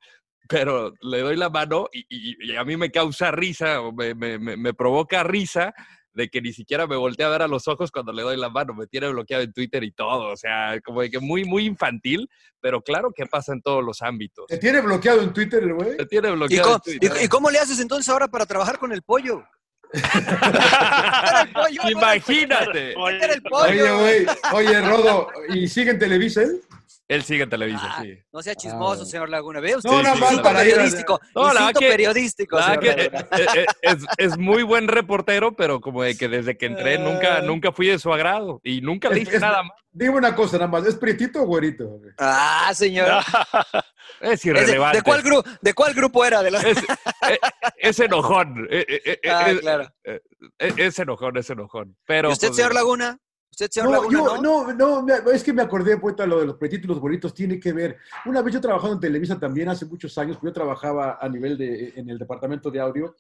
Pero le doy la mano y, y- y a mí me causa risa, o me, me- me- me provoca risa de que ni siquiera me voltea a ver a los ojos cuando le doy la mano, me tiene bloqueado en Twitter y todo, o sea, como de que muy, muy infantil, pero claro que pasa en todos los ámbitos. ¿Te tiene bloqueado en Twitter el güey? Te tiene ¿Y bloqueado cómo, en Twitter. y- y cómo le haces entonces ahora para trabajar con el pollo? Era el pollo, güey. Imagínate. Era el pollo. Oye, güey, oye, Rodo, ¿y sigue en Televisa él? Él sigue en Televisa, Ah, sí. No sea chismoso, Ah. señor Laguna. Ve usted, No, instinto para periodístico. No, la que- periodístico, La señor verdad que, Laguna. eh, eh, es, es muy buen reportero, pero como de que desde que entré nunca, Ah. nunca fui de su agrado y nunca le Es- hice es- nada más. Dime una cosa nada más, ¿es prietito o güerito? Ah, señor. Es irrelevante. ¿De cuál, gru- ¿De cuál grupo era? De la- Es, eh, es enojón. eh, eh, eh, Ah, es- claro. eh, eh, es enojón, es enojón. Pero, ¿Y usted, pues, señor Laguna? ¿Usted, señor No, yo, no? no, es que me acordé, poeta, lo de los pretitos y los güeritos tiene que ver. Una vez yo trabajando en Televisa también hace muchos años, yo trabajaba a nivel de, en el departamento de audio,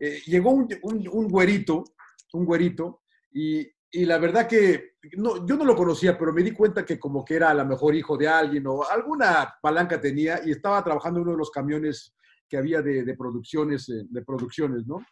eh, llegó un, un, un güerito, un güerito, y, y la verdad que no, yo no lo conocía, pero me di cuenta que como que era a lo mejor hijo de alguien o alguna palanca tenía y estaba trabajando en uno de los camiones que había de, de producciones, eh, de producciones, ¿no?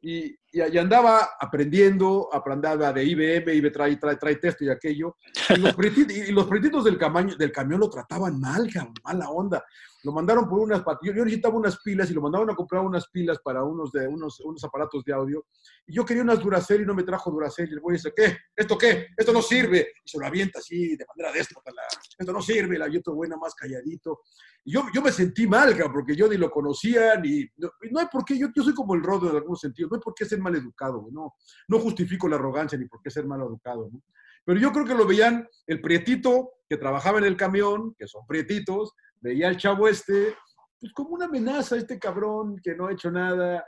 Y, y, y andaba aprendiendo, aprendaba de IBM, IBM trae, trae, trae texto y aquello. Y los, pretitos, y los pretitos del, camaño, del camión lo trataban mal, mala onda. Lo mandaron por unas yo, necesitaba unas pilas y lo mandaban a comprar unas pilas para unos, de, unos, unos aparatos de audio. Y yo quería unas Duracell y no me trajo Duracell. Y el güey dice, ¿qué? ¿Esto qué? Esto no sirve. Y se lo avienta así, de manera déspota. Esto no sirve. La otro güey nada más calladito. Y yo, yo me sentí mal, porque yo ni lo conocía, ni... No, no hay por qué, yo, yo soy como el rodo en algún sentido. No hay por qué ser mal educado, no, no justifico la arrogancia ni por qué ser mal educado, ¿no? Pero yo creo que lo veían el prietito que trabajaba en el camión, que son prietitos, veía al chavo este, pues como una amenaza, este cabrón que no ha hecho nada.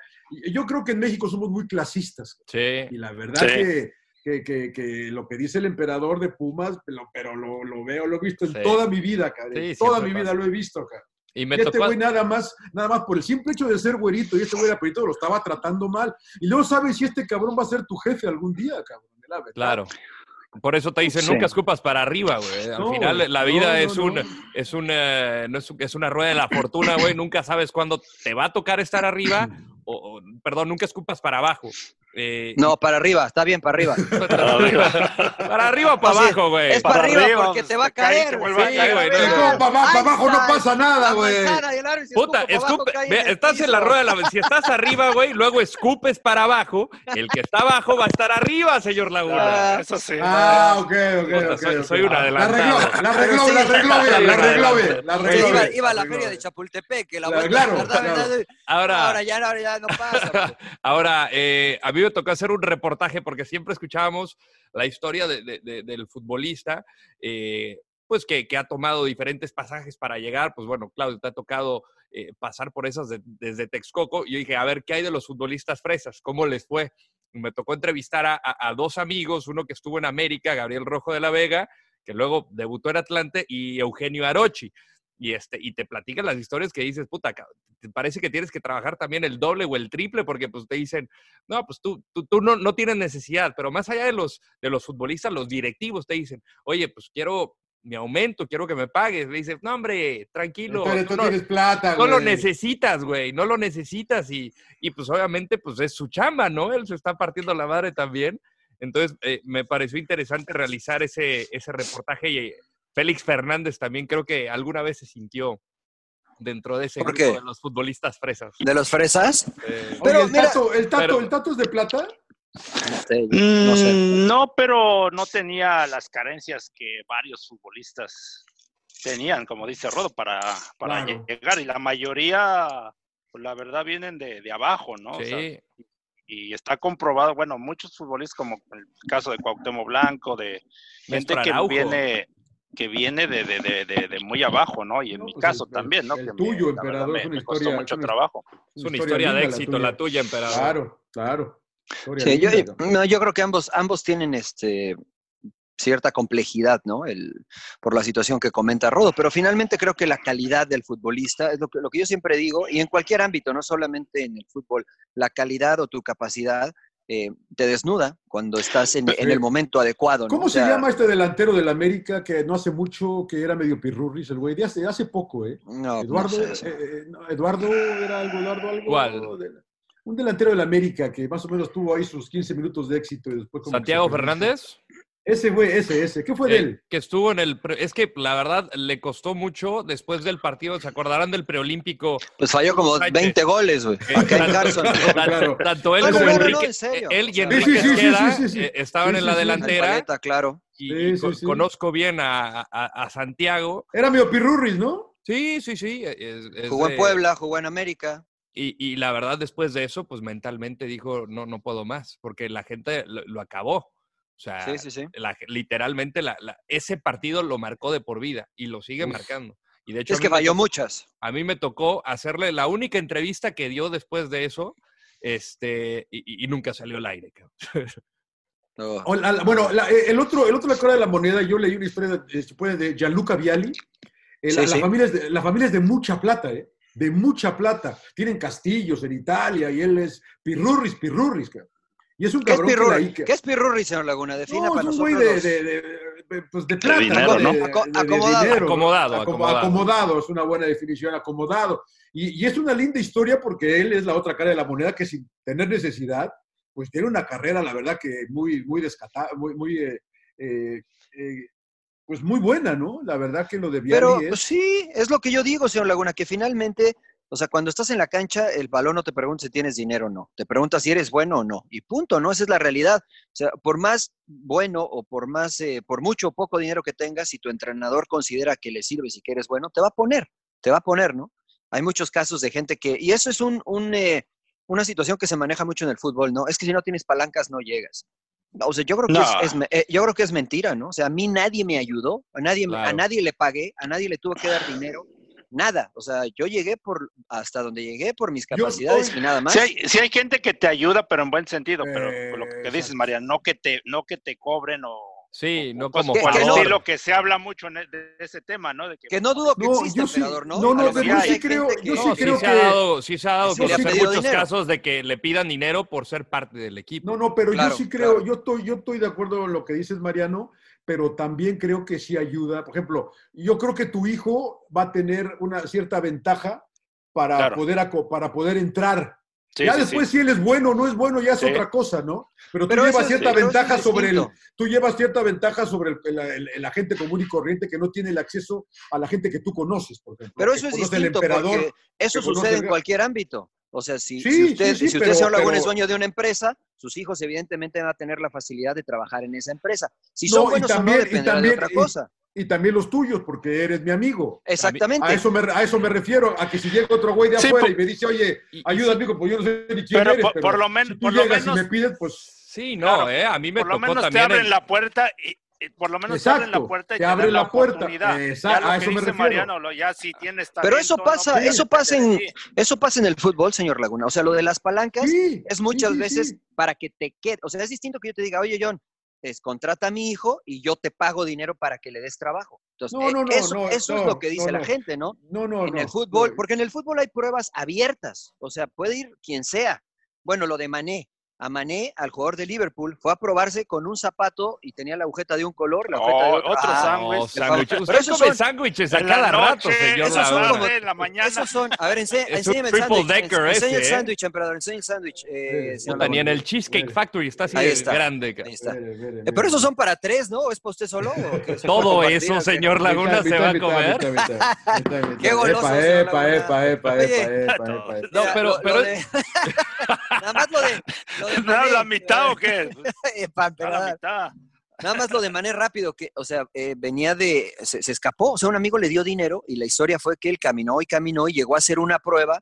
Yo creo que en México somos muy clasistas. Sí. Y la verdad Sí. que, que, que- que lo que dice el emperador de Pumas, pero, pero lo, lo veo, lo he visto en Sí. toda mi vida, cabrón. Sí, toda mi vida lo he visto, cabrón. Y me Y este tocó. güey nada más, nada más por el simple hecho de ser güerito y este güey era perito, lo estaba tratando mal. Y luego sabes si este cabrón va a ser tu jefe algún día, cabrón. la verdad. Claro. Por eso te dicen, Sí. nunca escupas para arriba, güey. Al No, final la vida no, es, no. un, es, una, no es, es una rueda de la fortuna, güey. Nunca sabes cuándo te va a tocar estar arriba o, o- perdón, nunca escupas para abajo. Eh, No, para arriba, está bien, para arriba. para arriba, para arriba o para Así abajo, güey. Es para, Para arriba, arriba, porque te va a caer. te güey. a caer. no, para abajo, para abajo no pasa nada, güey. Puta, escupe, ve, estás en la rueda de la... Si estás arriba, güey, luego escupes para abajo, el que está abajo va a estar arriba, señor Laguna. Ah, eso sí. Ah, ok, ok, Puta, ok. soy- ok. soy un La adelantado. arregló, la arregló, la arregló la arregló bien, la arregló iba, bien. iba a la feria de. Chapultepec, que la vuelta, claro, ahora ya no pasa. güey. Ahora, eh, a mí me tocó hacer un reportaje porque siempre escuchábamos la historia de- de- de- del futbolista, eh, pues que, ha tomado diferentes pasajes para llegar. Pues bueno, Claudio, te ha tocado eh, pasar por esas de- desde Texcoco. Y yo dije, a ver, ¿qué hay de los futbolistas fresas? ¿Cómo les fue? Me tocó entrevistar a- a dos amigos, uno que estuvo en América, Gabriel Rojo de la Vega, que luego debutó en Atlante, y Eugenio Arochi. Y, este, y te platican las historias que dices, puta, te parece que tienes que trabajar también el doble o el triple porque pues te dicen, no, pues tú, tú, tú no, no tienes necesidad, pero más allá de los, de los futbolistas, los directivos te dicen, oye, pues quiero mi aumento, quiero que me pagues. Le dices, no, hombre, tranquilo. Entonces, tú no- tienes plata, no lo necesitas, güey, no lo necesitas y, y pues obviamente pues es su chamba, ¿no? Él se está partiendo la madre también. Entonces eh, me pareció interesante realizar ese, ese reportaje y Félix Fernández también creo que alguna vez se sintió dentro de ese ¿Por grupo qué? de los futbolistas fresas. ¿De los fresas? Eh, Oye, Pero el, mira- tato, el, tato, pero- ¿el tato es de plata? No sé. Mm, no, pero no tenía las carencias que varios futbolistas tenían, como dice Rodo, para, para Claro. llegar. Y la mayoría, pues la verdad, vienen de, de abajo, ¿no? O sea, sí, y está comprobado, bueno, muchos futbolistas, como el caso de Cuauhtémoc Blanco, de gente que viene que viene de, de, de, de- de muy abajo, ¿no? Y en No, mi caso el- también, ¿no? el Que tuyo, emperador, me, es una me costó historia- mucho es una- trabajo. es una historia de éxito la tuya, emperador. Claro, claro. Historia Sí, yo, no, yo creo que ambos, ambos tienen este, cierta complejidad, ¿no? El, por la situación que comenta Rodo, pero finalmente creo que la calidad del futbolista es lo que, lo que yo siempre digo, y en cualquier ámbito, no solamente en el fútbol, la calidad o tu capacidad eh, te desnuda cuando estás en, en el momento adecuado. ¿no? ¿Cómo O se llama este delantero del América que no hace mucho, que era medio pirurris, el güey? De hace, hace poco, ¿eh? No, no Eduardo, sé, eh, eh, no, Eduardo era algo, Eduardo algo. ¿Cuál? de- un delantero del América que más o menos tuvo ahí sus 15 minutos de éxito y después como Santiago. Fernández. Ese güey, ese, ese. ¿Qué fue de eh, él? que estuvo en el... pre- Es que la verdad le costó mucho después del partido, ¿se acordarán del preolímpico? Pues falló como Sánchez. 20 goles, güey. Eh, tanto- Claro. Tanto él No, como no, Enrique, en serio. él y Enrique Sí, sí, sí, sí, Esqueda, sí, sí, sí. eh, estaban Sí, en la sí, sí. delantera Paleta, claro. y, Sí, y sí, co- sí. conozco bien a, a- a Santiago. Era medio pirurris, ¿no? Sí, sí, sí. es- es Jugó en Puebla, jugó en América. Y, y la verdad, después de eso, pues mentalmente dijo, no, no puedo más, porque la gente lo, lo acabó. O sea, Sí, sí, sí. la- literalmente la- la- ese partido lo marcó de por vida y lo sigue Uf. marcando. Y de hecho, Es que falló tocó- muchas. a mí me tocó hacerle la única entrevista que dio después de eso, este, y, nunca salió al aire. cabrón. No. O la- la- bueno, la- eh, el otro, el otro la cara de la moneda, yo leí una historia de, de Gianluca Vialli. Eh, la, Sí, la sí. familia es de, la familia es de mucha plata, ¿eh? De mucha plata. Tienen castillos en Italia y él es pirurris, pirurris. Y es un ¿Qué es cabrón que la Pirurri? Ica- ¿Qué es Pirurri, señor Laguna? Defina No, para es un güey nosotros. de, los- de, de- de- pues de plata, dinero, ¿no? De- Aco- de- de acomodado. Acomodado, Acomo- acomodado. acomodado, es una buena definición, acomodado. Y, y es una linda historia porque él es la otra cara de la moneda que sin tener necesidad, pues tiene una carrera, la verdad, que muy, muy descatada, muy, muy, eh, eh, eh, pues muy buena, ¿no? La verdad que lo de Pero es... sí, es lo que yo digo, señor Laguna, que finalmente, o sea, cuando estás en la cancha, el balón no te pregunta si tienes dinero o no. Te pregunta si eres bueno o no. Y punto, ¿no? Esa es la realidad. O sea, por más bueno o por más, eh, por mucho o poco dinero que tengas, si tu entrenador considera que le sirves y que eres bueno, te va a poner, te va a poner, ¿no? Hay muchos casos de gente que, y eso es un, un, eh, una situación que se maneja mucho en el fútbol, ¿no? Es que si no tienes palancas no llegas. O sea, yo creo que, es, es eh, yo creo que es mentira, ¿no? O sea, a mí nadie me ayudó, a nadie, me- a Claro. nadie le pagué, a nadie le tuve que dar dinero, nada. O sea, yo llegué por hasta donde llegué por mis capacidades estoy- y nada más. Sí hay, sí hay gente que te ayuda, pero en buen sentido, pero Eh, lo que dices, exacto. María, no que te, no que te cobren o, Sí, no como que- por el que no- estilo que se habla mucho en e- de ese tema, ¿no? De que, Que no dudo que No, exista, yo sí- emperador, ¿no? no, no, lo pero yo sí creo- que- yo sí creo se ha que- dado, sí se ha dado conocer muchos dinero. casos de que le pidan dinero por ser parte del equipo. No, no, pero Claro, yo sí creo, claro. yo estoy, yo estoy de acuerdo en lo que dices, Mariano, pero también creo que sí ayuda. Por ejemplo, yo creo que tu hijo va a tener una cierta ventaja para, Claro. poder, aco- para poder entrar. Sí, ya sí, después, sí. si él es bueno o no es bueno, ya es Sí. otra cosa, ¿no? Pero tú Pero llevas cierta es ventaja sobre el, tú llevas cierta ventaja sobre el, el- el- el agente común y corriente que no tiene el acceso a la gente que tú conoces, por ejemplo. Pero eso es distinto emperador, porque eso sucede en cualquier ámbito. O sea, si, Sí, si usted, sí, sí, si usted pero- señor Laguna, pero- es dueño de una empresa, sus hijos evidentemente van a tener la facilidad de trabajar en esa empresa. Si No, son y buenos también- o y no, dependerá también- de otra cosa. y también los tuyos, porque eres mi amigo. Exactamente. A eso me, a eso me refiero, a que si llega otro güey de Sí, afuera por- y me dice, oye, ayuda, amigo, pues yo no sé ni quién Pero eres, por- pero por lo men- si tú por lo menos- y me pides, pues Sí, no, Claro, eh, a mí me por lo menos te abren el- la puerta y por lo menos te abren la Exacto, puerta y te te, abren dan la la puerta. Exacto, Ya lo a que eso me dice. Mariano, lo- ya si tienes Pero eso talento, pasa, no, eso pasa en, eso pasa en el fútbol, señor Laguna. O sea, lo de las palancas sí, es muchas sí, veces sí. para que te quede. O sea, es distinto que yo te diga, oye, John, es, contrata a mi hijo y yo te pago dinero para que le des trabajo. Entonces, No, no, eh, no, eso, no, eso es lo que dice no, la no. gente, ¿no? No, no, en no. el fútbol, no. porque en el fútbol hay pruebas abiertas, o sea, puede ir quien sea. Bueno, lo de Mané, a Mané, al jugador de Liverpool, fue a probarse con un zapato y tenía la agujeta de un color, la agujeta de Oh, otro. otro Ah, sándwich. No. Pero esos come son- sándwiches a cada rato, señor esos son Laguna. como- en la mañana. Esos son, a ver, ense- enséñeme el triple sándwich. Enseña el ¿eh? sándwich, emperador, enseña el sándwich. eh, ni en el Cheesecake Factory está así Ahí está. grande. Ahí está. Mire, mire, Eh, mire. pero esos son para tres, ¿no? ¿Es para usted solo? Todo eso, señor Laguna, se va a comer. Qué goloso, Epa, epa, epa, epa, epa, epa, epa, epa. No, pero- Nada más lo de... Lo de ¿Me da la mitad o qué? eh, pa' Da la mitad. Nada más lo de Mané rápido, que, o sea, eh, venía de, se, se escapó, o sea, un amigo le dio dinero y la historia fue que él caminó y caminó y llegó a hacer una prueba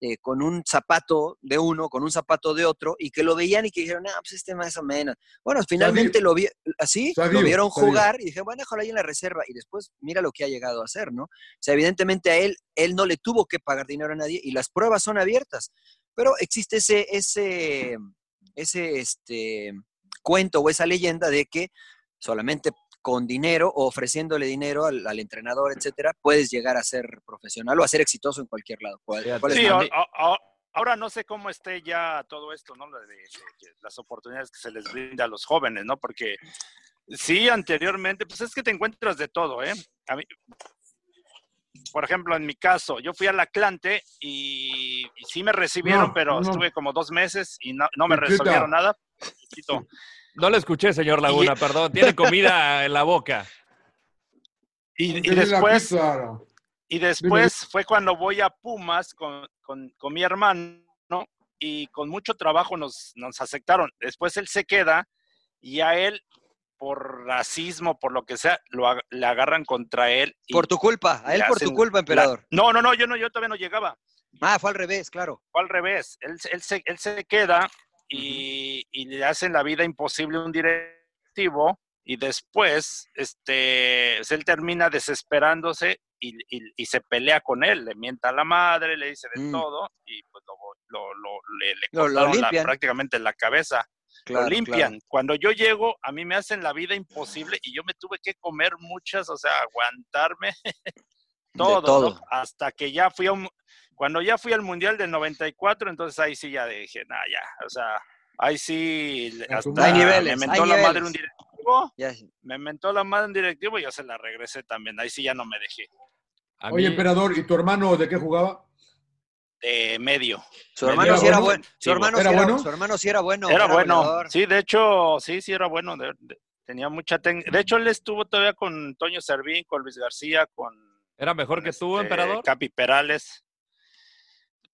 eh, con un zapato de uno, con un zapato de otro, y que lo veían y que dijeron, ah, pues este más o menos. Bueno, finalmente lo vi así, Sabio, lo vieron jugar y dije, bueno, déjalo ahí en la reserva. Y después, mira lo que ha llegado a hacer, ¿no? O sea, evidentemente a él, él no le tuvo que pagar dinero a nadie y las pruebas son abiertas. Pero existe ese, ese, ese este, cuento o esa leyenda de que solamente con dinero o ofreciéndole dinero al, al entrenador, etcétera, puedes llegar a ser profesional o a ser exitoso en cualquier lado. ¿Cuál- Fíjate. cuál es Sí, a- a- ahora no sé cómo esté ya todo esto, ¿no? Lo de- de- de las oportunidades que se les brinda a los jóvenes, ¿no? Porque sí, anteriormente, pues es que te encuentras de todo, ¿eh? A mí, por ejemplo, en mi caso, yo fui al Atlante y, y sí me recibieron, No, pero no. estuve como dos meses y no, no me resolvieron nada. No lo escuché, señor Laguna, perdón. Tiene comida en la boca. Y, y la después. Y después fue cuando voy a Pumas con, con- con mi hermano y con mucho trabajo nos, nos aceptaron. Después él se queda y a él, por racismo, por lo que sea, lo, le agarran contra él. y Por tu culpa, a él por tu culpa, la- emperador. no, no, no, yo no, yo todavía no llegaba. Ah, fue al revés, claro. Fue al revés. Él, se- él, se, él se queda y, y le hacen la vida imposible un directivo y después este, pues, él termina desesperándose y, y- y se pelea con él, le mienta a la madre, le dice de Mm. todo y pues lo, lo, lo- le, le cortaron la- prácticamente la cabeza. Claro, lo limpian. claro. Cuando yo llego, a mí me hacen la vida imposible y yo me tuve que comer muchas, o sea, aguantarme todo, todo. ¿no? hasta que ya fui a un, cuando ya fui al Mundial del 94, entonces ahí sí ya dije, nada, ya, o sea, ahí sí, hasta Hay niveles, me mentó la madre un directivo, Ya, me mentó la madre un directivo y yo se la regresé también, ahí sí ya no me dejé, A Oye, mí- emperador, ¿y tu hermano de qué jugaba? De medio. su hermano sí era bueno. Su hermano, ¿era sí era, bueno? su hermano sí era bueno. era bueno, goleador. sí, de hecho, sí, sí era bueno, de- de- tenía mucha técnica, de hecho él estuvo todavía con Toño Servín, con Luis García, con ¿Era mejor que tú, este, emperador? Capi Perales.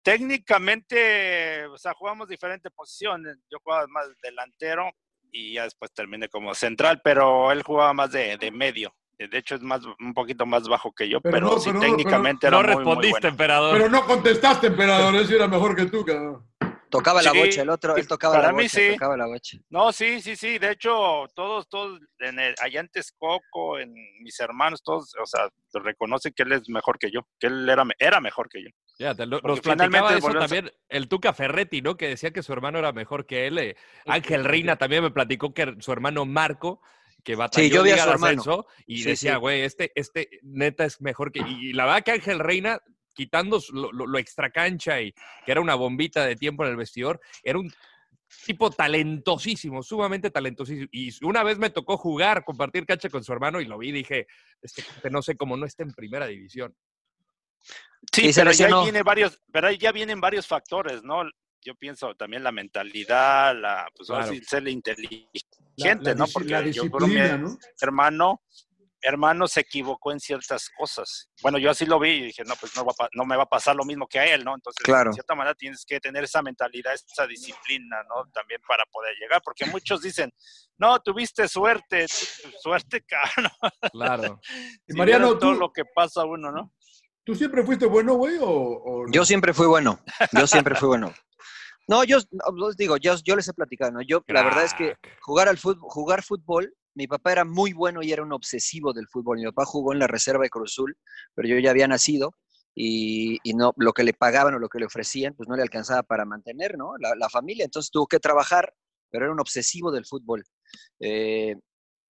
Técnicamente, o sea, jugamos diferentes posiciones. Yo jugaba más delantero y ya después terminé como central, pero él jugaba más de, de medio. De hecho, es más un poquito más bajo que yo, Pero pero, no, sí, pero técnicamente No era muy, muy respondiste, bueno. emperador. Pero no contestaste, emperador. Ese era mejor que tú, cabrón. Tocaba la Sí, bocha, el otro, él tocaba para la mí bocha, sí. tocaba la bocha. No, sí, sí, sí. De hecho, todos, todos, en el, allá en Texcoco, en mis hermanos, todos, o sea, reconocen que él es mejor que yo, que él era, era mejor que yo. Lo- Porque nos platicaba eso también el Tuca Ferretti, ¿no? Que decía que su hermano era mejor que él. eh. Ángel Reina también me platicó que su hermano Marco, que batalló yo vi a su hermano. y Sí, decía, sí. güey, este, este neta es mejor que... Y, y la verdad que Ángel Reina, quitando lo, lo, lo extracancha y que era una bombita de tiempo en el vestidor, era un tipo talentosísimo, sumamente talentosísimo. Y una vez me tocó jugar, compartir cancha con su hermano y lo vi y dije, este gente no sé cómo no está en primera división. Sí, pero ya viene varios, pero ahí ya vienen varios factores, ¿no? Yo pienso también la mentalidad, la, pues Claro. sí, ser inteligente, La, la ¿no? Porque la yo creo que mi disciplina, ¿no? hermano, hermano se equivocó en ciertas cosas. Bueno, yo así lo vi y dije, no, pues no, va a pa- no me va a pasar lo mismo que a él, ¿no? Entonces, Claro. de cierta manera tienes que tener esa mentalidad, esa disciplina, ¿no? También para poder llegar, porque muchos dicen, no, tuviste suerte, suerte, cabrón. Claro. Y Si Mariano, todo tú, lo que pasa a uno, ¿no? ¿tú siempre fuiste bueno, güey? O, o no? Yo siempre fui bueno. Yo siempre fui bueno. No, yo os digo, yo, yo les he platicado, ¿no? Yo, la verdad es que jugar al fútbol, jugar fútbol, mi papá era muy bueno y era un obsesivo del fútbol. Mi papá jugó en la reserva de Cruz Azul, pero yo ya había nacido y, y no, lo que le pagaban o lo que le ofrecían, pues no le alcanzaba para mantener, ¿no? La, la familia. Entonces tuvo que trabajar, pero era un obsesivo del fútbol. Eh,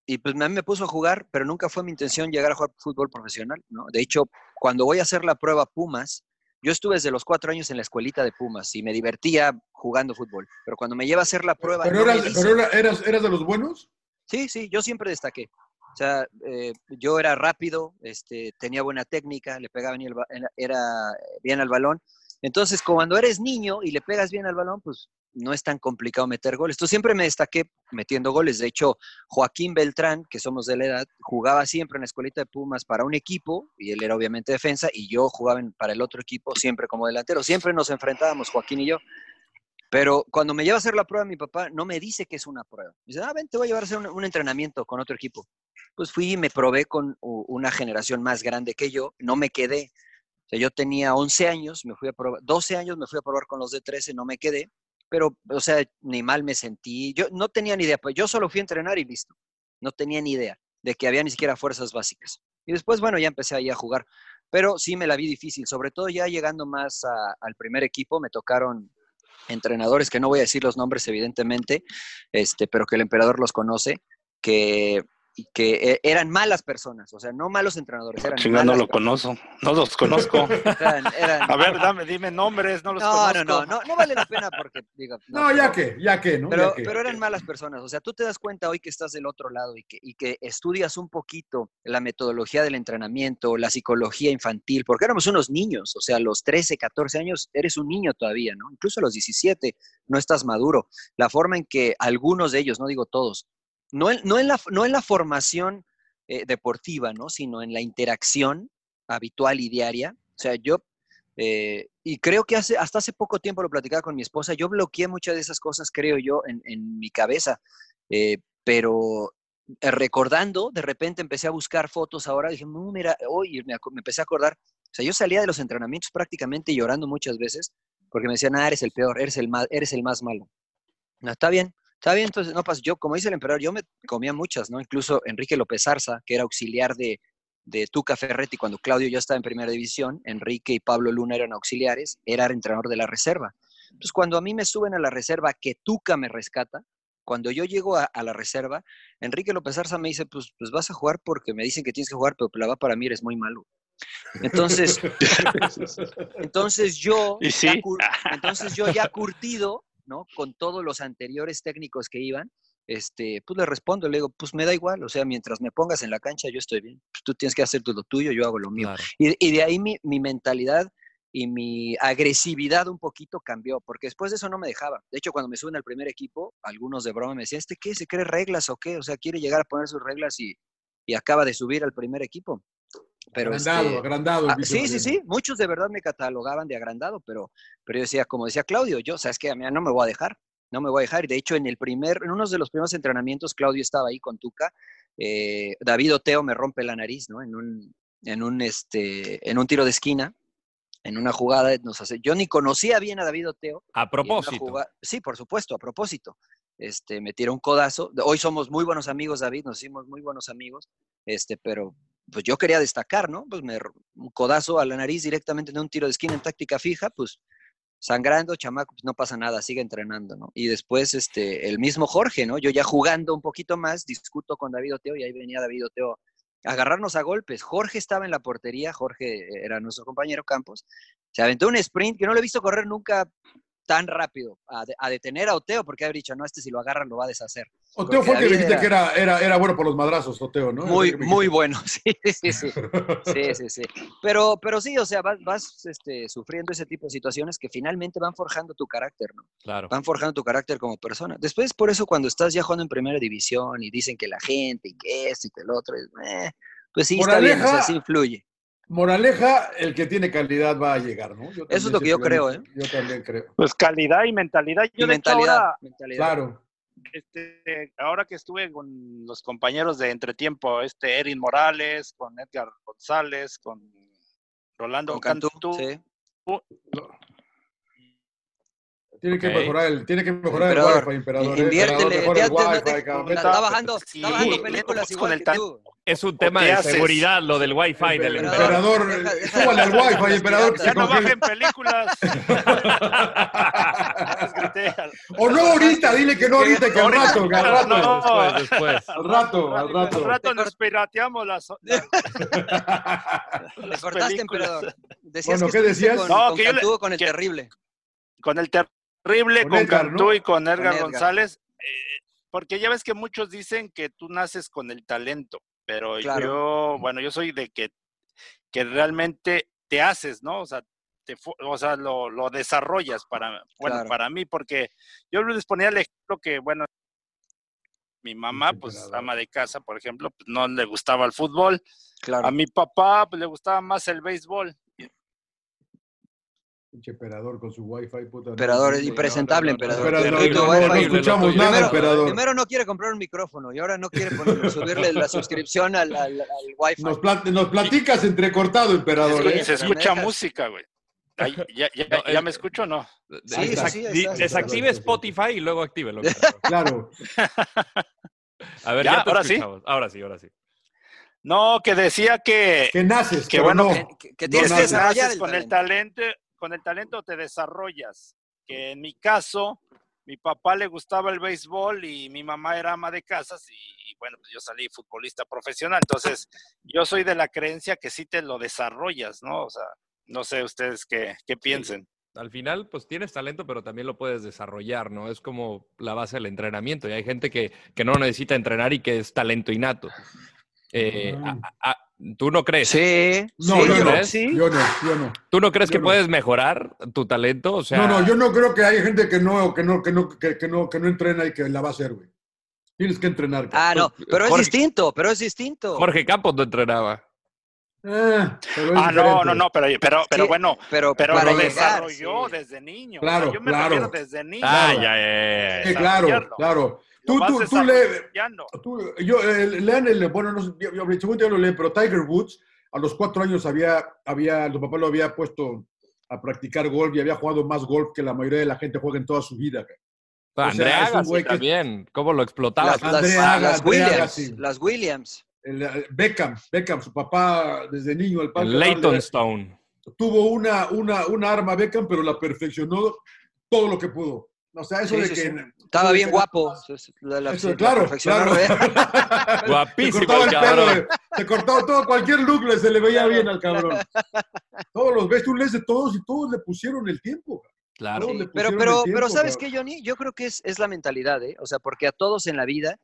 y pues a mí me puso a jugar, pero nunca fue mi intención llegar a jugar fútbol profesional, ¿no? De hecho, cuando voy a hacer la prueba Pumas, yo estuve desde los cuatro años en la escuelita de Pumas y me divertía jugando fútbol, pero cuando me lleva a hacer la prueba... ¿Pero, no eras, pero era- eras, eras de los buenos? Sí, sí, yo siempre destaqué. O sea, eh, yo era rápido, este, tenía buena técnica, le pegaba bien, el era bien al balón. Entonces, cuando eres niño y le pegas bien al balón, pues no es tan complicado meter goles. Tú siempre me destaqué metiendo goles. De hecho, Joaquín Beltrán, que somos de la edad, jugaba siempre en la escuelita de Pumas para un equipo, y él era obviamente defensa, y yo jugaba para el otro equipo siempre como delantero. Siempre nos enfrentábamos, Joaquín y yo. Pero cuando me lleva a hacer la prueba, mi papá no me dice que es una prueba. Me dice, ah, ven, te voy a llevar a hacer un, un entrenamiento con otro equipo. Pues fui y me probé con una generación más grande que yo. No me quedé. O sea, yo tenía 11 años, me fui a probar, 12 años me fui a probar con los de 13, no me quedé. Pero, o sea, ni mal me sentí. Yo no tenía ni idea, pues yo solo fui a entrenar y listo. No tenía ni idea de que había ni siquiera fuerzas básicas. Y después, bueno, ya empecé ahí a jugar. Pero sí me la vi difícil, sobre todo ya llegando más al primer equipo, me tocaron entrenadores, que no voy a decir los nombres evidentemente, este, pero que el emperador los conoce, que, que e- eran malas personas, o sea, no malos entrenadores, eran Chinga, no lo conozco. No los conozco. eran- eran- A ver, dame, dime nombres, no los no, conozco. no, no, no, no vale la pena porque, digo, No, ya que, ya que, ¿no? pero, Ya que. pero eran malas personas. O sea, tú te das cuenta hoy que estás del otro lado y que, y que estudias un poquito la metodología del entrenamiento, la psicología infantil, porque éramos unos niños. O sea, a los 13, 14 años eres un niño todavía, ¿no? Incluso a los 17 no estás maduro. La forma en que algunos de ellos, no digo todos, no en, no en, la, no en la formación eh, deportiva, ¿no? Sino en la interacción habitual y diaria. O sea, yo eh, y creo que hace, hasta hace poco tiempo lo platicaba con mi esposa, yo bloqueé muchas de esas cosas, creo yo, en, en mi cabeza, eh, pero recordando, de repente empecé a buscar fotos ahora, dije, no, mira, hoy me, empecé a acordar, o sea, yo salía de los entrenamientos prácticamente llorando muchas veces, porque me decían, ah, eres el peor, eres el eres el más malo. No, está bien, está bien, entonces, no pasa, yo, como dice el emperador, yo me comía muchas, ¿no? Incluso Enrique López Arza, que era auxiliar de, de Tuca Ferretti cuando Claudio ya estaba en primera división, Enrique y Pablo Luna eran auxiliares, era entrenador de la reserva. Entonces, cuando a mí me suben a la reserva, que Tuca me rescata, cuando yo llego a, a la reserva, Enrique López Arza me dice, pues, pues vas a jugar porque me dicen que tienes que jugar, pero la va para mí eres muy malo. Entonces, entonces yo, Y ya sí. entonces yo ya curtido, ¿no? Con todos los anteriores técnicos que iban, este, pues le respondo, le digo, pues me da igual, o sea, mientras me pongas en la cancha, yo estoy bien. Pues tú tienes que hacer todo lo tuyo, yo hago lo mío. Y, y de ahí mi, mi mentalidad y mi agresividad un poquito cambió, porque después de eso no me dejaba. De hecho, cuando me suben al primer equipo, algunos de broma me decían, ¿este qué? ¿Se cree reglas o qué? O sea, quiere llegar a poner sus reglas y, y acaba de subir al primer equipo. Pero agrandado, este, agrandado. Ah, sí, sí, sí. Muchos de verdad me catalogaban de agrandado, pero, pero yo decía, como decía Claudio, yo, sabes que a mí no me voy a dejar, no me voy a dejar. Y de hecho, en el primer, en uno de los primeros entrenamientos, Claudio estaba ahí con Tuca. eh, David Oteo me rompe la nariz, ¿no? En un, en un, este, en un tiro de esquina, en una jugada, nos hace, yo ni conocía bien a David Oteo. A propósito. jugada- sí, por supuesto, a propósito. Este, me tiró un codazo. Hoy somos muy buenos amigos, David, nos hicimos muy buenos amigos, este, pero pues yo quería destacar, ¿no? Pues me, un codazo a la nariz directamente en un tiro de esquina en táctica fija, pues sangrando, chamaco, pues no pasa nada, sigue entrenando, ¿no? Y después, este, el mismo Jorge, ¿no? Yo ya jugando un poquito más, discuto con David Oteo y ahí venía David Oteo a agarrarnos a golpes. Jorge estaba en la portería, Jorge era nuestro compañero Campos, se aventó un sprint que no lo he visto correr nunca tan rápido a, de- a detener a Oteo porque había dicho, no, este si lo agarran lo va a deshacer. Oteo Porque fue el que dijiste era- que era, era, era bueno por los madrazos, Oteo, ¿no? muy, muy bueno, sí, sí, sí. Sí, sí, sí. Pero, pero sí, o sea, vas, vas este, sufriendo ese tipo de situaciones que finalmente van forjando tu carácter, ¿no? Claro. Van forjando tu carácter como persona. Después, por eso, cuando estás ya jugando en primera división y dicen que la gente y que esto y que el otro, eh, pues sí, está bien, o sea, sí influye. Moraleja, el que tiene calidad va a llegar, ¿no? Yo Eso es lo que yo creo, ¿eh? Yo también creo. Pues calidad y mentalidad. Yo Y mentalidad, ahora, mentalidad. Claro. este, ahora que estuve con los compañeros de entretiempo, este Erin Morales, con Edgar González, con Rolando Con Cantú, Cantú, sí. Tiene que mejorar el, tiene que mejorar el Emperador, wifi, emperador. in- ¿eh? inviértele, el wifi, ya- cabrón. está bajando, Sí, está bajando ¿qué películas con igual el que tú. Es un tema de haces? seguridad, lo del wifi del Emperador, emperador. Deja- súbale al wifi, emperador, Ya no bajen películas. O no ahorita, dile que no ahorita, que al rato, que al rato. No. Después, después. Al rato, al Al rato. nos pirateamos las. Le cortaste, emperador. Decías Bueno, que ¿qué decías? Con, No, con que yo le- con el que- terrible. con el terrible, Con con, Edgar, Cantú ¿no? y con Edgar, Edgar. González. eh, porque ya ves que muchos dicen que tú naces con el talento, pero Claro. yo, bueno, yo soy de que, que realmente te haces, ¿no? O sea, te, o sea lo, lo desarrollas para, bueno, Claro. para mí, porque yo les ponía el ejemplo que, bueno, mi mamá, pues ama de casa, por ejemplo, pues no le gustaba el fútbol. Claro. A mi papá, pues le gustaba más el béisbol. Pinche emperador con su wifi, puta. Emperador, no, es impresentable, emperador. Primero- emperador. Primero no quiere comprar un micrófono y ahora no quiere poner- subirle la suscripción al, al, al Wi-Fi. Nos, plat- nos platicas entrecortado, emperador. Se, ¿eh? se escucha música, güey. Ay, ¿Ya, ya, No, ya es- me escucho o no? Sí, sí, sí. Desactive Sí, sí, sí. Spotify y luego actívelo. Claro. A ver, Ya, ya, te ahora sí. escuchamos. Ahora sí, ahora sí. No, que decía que, Que naces, Que bueno, no. Que, que- tienes no que naces el con el talento. Con el talento te desarrollas. Que en mi caso, mi papá le gustaba el béisbol y mi mamá era ama de casas y, y bueno, pues yo salí futbolista profesional. Entonces, yo soy de la creencia que sí te lo desarrollas, ¿no? O sea, no sé ustedes qué, qué piensen. Al final, pues tienes talento, pero también lo puedes desarrollar, ¿no? Es como la base del entrenamiento. Y hay gente que, que no necesita entrenar y que es talento innato. Eh, Mm. a- a- ¿Tú no crees? Sí, No, sí, yo yo no. sí. Yo no, yo no. ¿Tú no crees Yo que no. puedes mejorar tu talento? O sea, No, no, yo no creo que haya gente que no, que no, que no, que, que no, que no entrena y que la va a hacer, güey. Tienes que entrenar. Ah, no, pero es Jorge- distinto, pero es distinto. Jorge Campos no entrenaba. Ah, Ah, no, diferente. no, no, pero, pero, pero Sí, bueno, pero, pero lo llegar, desarrolló sí. desde niño. Claro, o sea, yo me claro. refiero desde niño. Ah, Claro. ya, ya, ya, Sí, ya. claro, claro. Tú, tú, tú le, desarrollando. tú- yo, eh, lean el, bueno, no sé, yo, yo, ya lo leen, pero Tiger Woods a los cuatro años había, había, su papá lo había puesto a practicar golf y había jugado más golf que la mayoría de la gente juega en toda su vida. O sea, Andrea Agassi que- también. ¿Cómo lo explotaba? Las, las- Williams, Agassi. las Williams. El, eh, Beckham, Beckham, su papá desde niño, el padre Leighton Stone. tuvo una, una, una arma Beckham, pero la perfeccionó todo lo que pudo. O sea, eso Sí, de sí, que... sí. Estaba bien guapo. La- la- Eso, la claro, re- Guapísimo Se cortaba el el pelo, eh, se cortaba todo, cualquier look le, se le veía bien al cabrón. Todos los ves, tú lees de todos y todos le pusieron el tiempo. Claro. Pero, pero, tiempo, pero ¿sabes qué, Johnny? Yo creo que es, es la mentalidad, ¿eh? O sea, porque a todos en la vida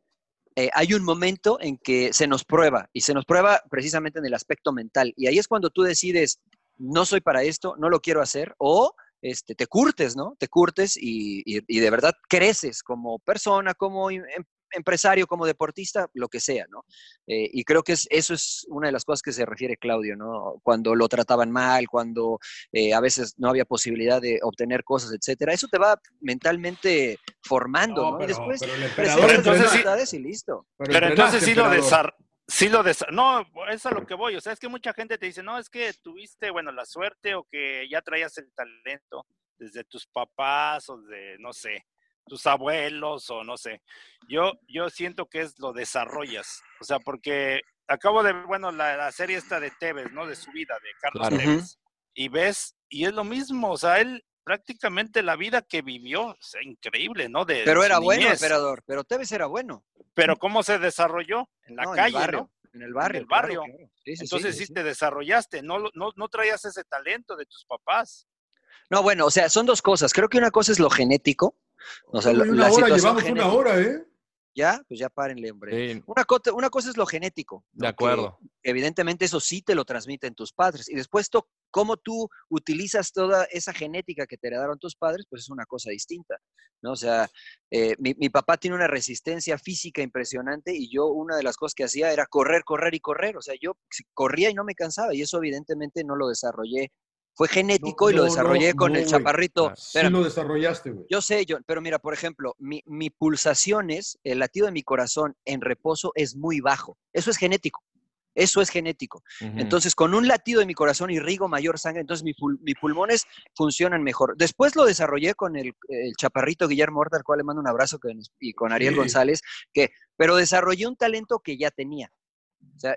eh, hay un momento en que se nos prueba y se nos prueba precisamente en el aspecto mental. Y ahí es cuando tú decides, no soy para esto, no lo quiero hacer, o este, te curtes, ¿no? Te curtes y, y- y de verdad creces como persona, como em- em- empresario, como deportista, lo que sea, ¿no? Eh, y creo que es, eso es una de las cosas que se refiere Claudio, ¿no? Cuando lo trataban mal, cuando eh, a veces no había posibilidad de obtener cosas, etcétera. Eso te va mentalmente formando, ¿no? No, y después pero el presentas emperador las entonces sí- y listo. Pero, Pero entonces sí lo, emperador. Sí lo desa- No, es a lo que voy. O sea, es que mucha gente te dice, no, es que tuviste, bueno, la suerte o que ya traías el talento desde tus papás o de, no sé, tus abuelos o no sé. Yo, yo siento que es lo desarrollas. O sea, porque acabo de ver, bueno, la, la serie esta de Tevez, ¿no? De su vida, de Carlos Claro. Tevez. Y ves, y es lo mismo. O sea, él prácticamente la vida que vivió, o sea, increíble, ¿no? De, Pero era bueno, emperador, pero Tevez era bueno. Pero ¿cómo se desarrolló? En la No, calle, en el barrio, ¿no? En el barrio. el claro, barrio. claro. Sí, sí, Entonces sí, sí, te desarrollaste, no, lo- no, no traías ese talento de tus papás. No, bueno, o sea, son dos cosas. Creo que una cosa es lo genético. O sea, Uy, una la hora, llevamos genética. una hora, ¿eh? Ya, pues ya párenle, hombre. Sí, Una, co- una cosa es lo genético. de acuerdo. Evidentemente eso sí te lo transmiten tus padres. Y después to- cómo tú utilizas toda esa genética que te heredaron tus padres, pues es una cosa distinta. ¿no? O sea, eh, mi, mi papá tiene una resistencia física impresionante y yo una de las cosas que hacía era correr, correr y correr. O sea, yo corría y no me cansaba y eso evidentemente no lo desarrollé. Fue genético No, y lo no, desarrollé no, con el chaparrito. Ah, Sí Espérame. lo desarrollaste, güey. Yo sé, John, pero mira, por ejemplo, mi, mi pulsaciones, el latido de mi corazón en reposo es muy bajo. Eso es genético. Eso es genético. Entonces, con un latido de mi corazón irrigo mayor sangre, entonces mi pul- mis pulmones funcionan mejor. Después lo desarrollé con el, el chaparrito Guillermo Horta, al cual le mando un abrazo, que y con Ariel Sí. González, que, pero desarrollé un talento que ya tenía. O sea,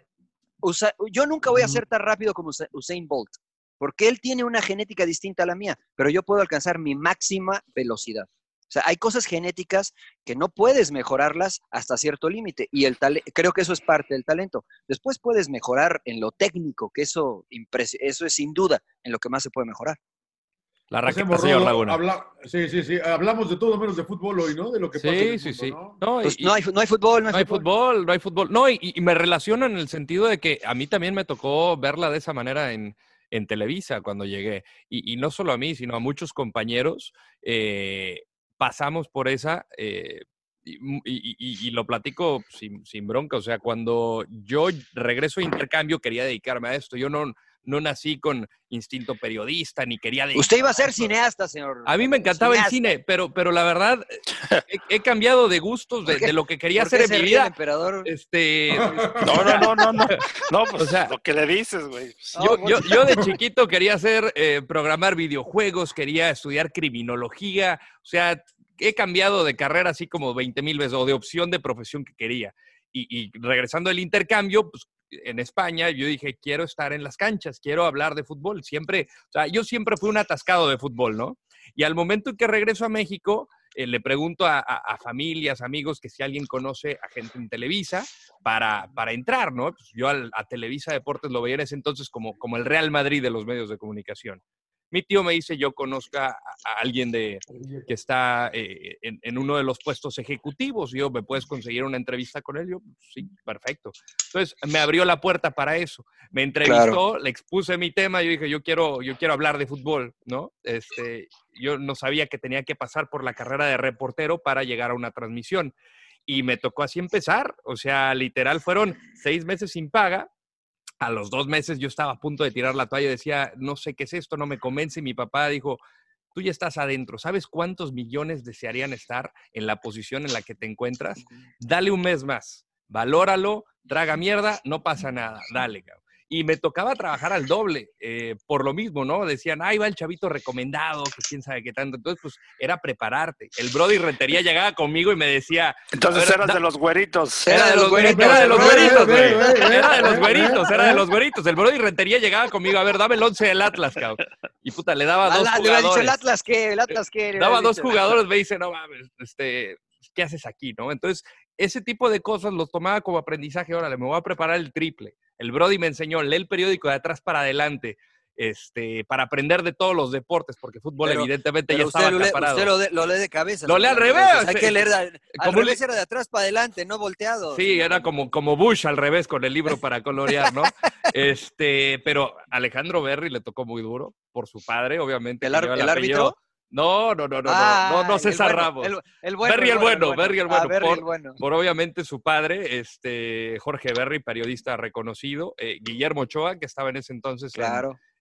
Usa- yo nunca voy a ser tan rápido como Usa- Usain Bolt, porque él tiene una genética distinta a la mía, pero yo puedo alcanzar mi máxima velocidad. sea, hay cosas genéticas que no puedes mejorarlas hasta cierto límite y el tale- creo que eso es parte del talento. Después puedes mejorar en lo técnico, que eso, eso es sin duda en lo que más se puede mejorar. La Hacemos raqueta, señor Laguna. habla- sí, sí, sí. Hablamos de todo menos de fútbol hoy, ¿no? De lo que pasa en Sí, el sí, mundo, sí. ¿no? No, Pues y- no, hay, no hay fútbol, no hay, No hay fútbol. fútbol, no hay fútbol. No, y, y me relaciono en el sentido de que a mí también me tocó verla de esa manera en, en Televisa cuando llegué. Y, no solo a mí, sino a muchos compañeros. eh, pasamos por esa. eh, y- y lo platico sin, sin bronca. O sea, cuando yo regreso a intercambio, quería dedicarme a esto. Yo no, no nací con instinto periodista, ni quería Usted iba a ser cineasta, señor. a mí me encantaba el cine, pero, pero la verdad, he, he cambiado de gustos de, ¿Por qué- de lo que quería ¿Por qué hacer en mi vida. emperador? Este, No, no, no, no, no. No, pues O sea- lo que le dices, güey. yo, yo, yo de chiquito quería hacer, eh, programar videojuegos, quería estudiar criminología, o sea, he cambiado de carrera así como 20 mil veces, o de opción de profesión que quería. Y, y regresando al intercambio, pues en España, yo dije, quiero estar en las canchas, quiero hablar de fútbol. Siempre, o sea, yo siempre fui un atascado de fútbol, ¿no? Y al momento en que regreso a México, eh, le pregunto a, familias, amigos, que si alguien conoce a gente en Televisa para, para entrar, ¿no? Pues yo a Televisa Deportes lo veía en ese entonces como, como el Real Madrid de los medios de comunicación. Mi tío me dice, yo conozca a, alguien de, que está eh, en, en uno de los puestos ejecutivos. Yo, ¿me puedes conseguir una entrevista con él? Yo, sí, perfecto. Entonces, me abrió la puerta para eso. Me entrevistó, le expuse mi tema. Yo dije, yo quiero, yo quiero hablar de fútbol, ¿no? Este, yo no sabía que tenía que pasar por la carrera de reportero para llegar a una transmisión. Y me tocó así empezar. O sea, literal, fueron seis meses sin paga a los dos meses yo estaba a punto de tirar la toalla, decía, no sé qué es esto, no me convence. Y mi papá dijo, tú ya estás adentro, ¿sabes cuántos millones desearían estar en la posición en la que te encuentras? Dale un mes más, valóralo, traga mierda, no pasa nada, dale, cabrón. Y me tocaba trabajar al doble, eh, por lo mismo, ¿no? Decían, ahí va el chavito recomendado, que quién sabe qué tanto. Entonces, pues, era prepararte. El Brody Rentería llegaba conmigo y me decía... Entonces "A ver, eras da- de los güeritos. era de los güeritos, era de los güeritos, güey. Era de los güeritos, era de los güeritos. El Brody Rentería llegaba conmigo, a ver, dame el 11 del Atlas, cabrón. Y puta, le daba dos Ala, le hubiera dicho el jugadores. Atlas qué, el Atlas qué. le Daba dos jugadores, me dice, no mames, este, ¿qué haces aquí, no? Entonces, ese tipo de cosas los tomaba como aprendizaje. Órale, me voy a preparar el triple. El Brody me enseñó, lee el periódico de atrás para adelante. Este, para aprender de todos los deportes, porque fútbol Pero- evidentemente Pero ya usted, estaba acaparado. usted lo, de- lo lee de cabeza. Lo lee al revés. Hay que leer de- al Como revés, le- era de atrás para adelante, no volteado. Sí, era como, como Bush al revés con el libro para colorear, ¿no? Este, pero Alejandro Berry le tocó muy duro por su padre, obviamente. ¿El ar- árbitro? No, no, no, no, Ah, no, no, no el César bueno, Ramos. el- el bueno, Berry el bueno, Berry el Ah, bueno. Berry por, el bueno. por obviamente su padre, este, Jorge Berry, periodista reconocido, eh, Guillermo Ochoa, que estaba en ese entonces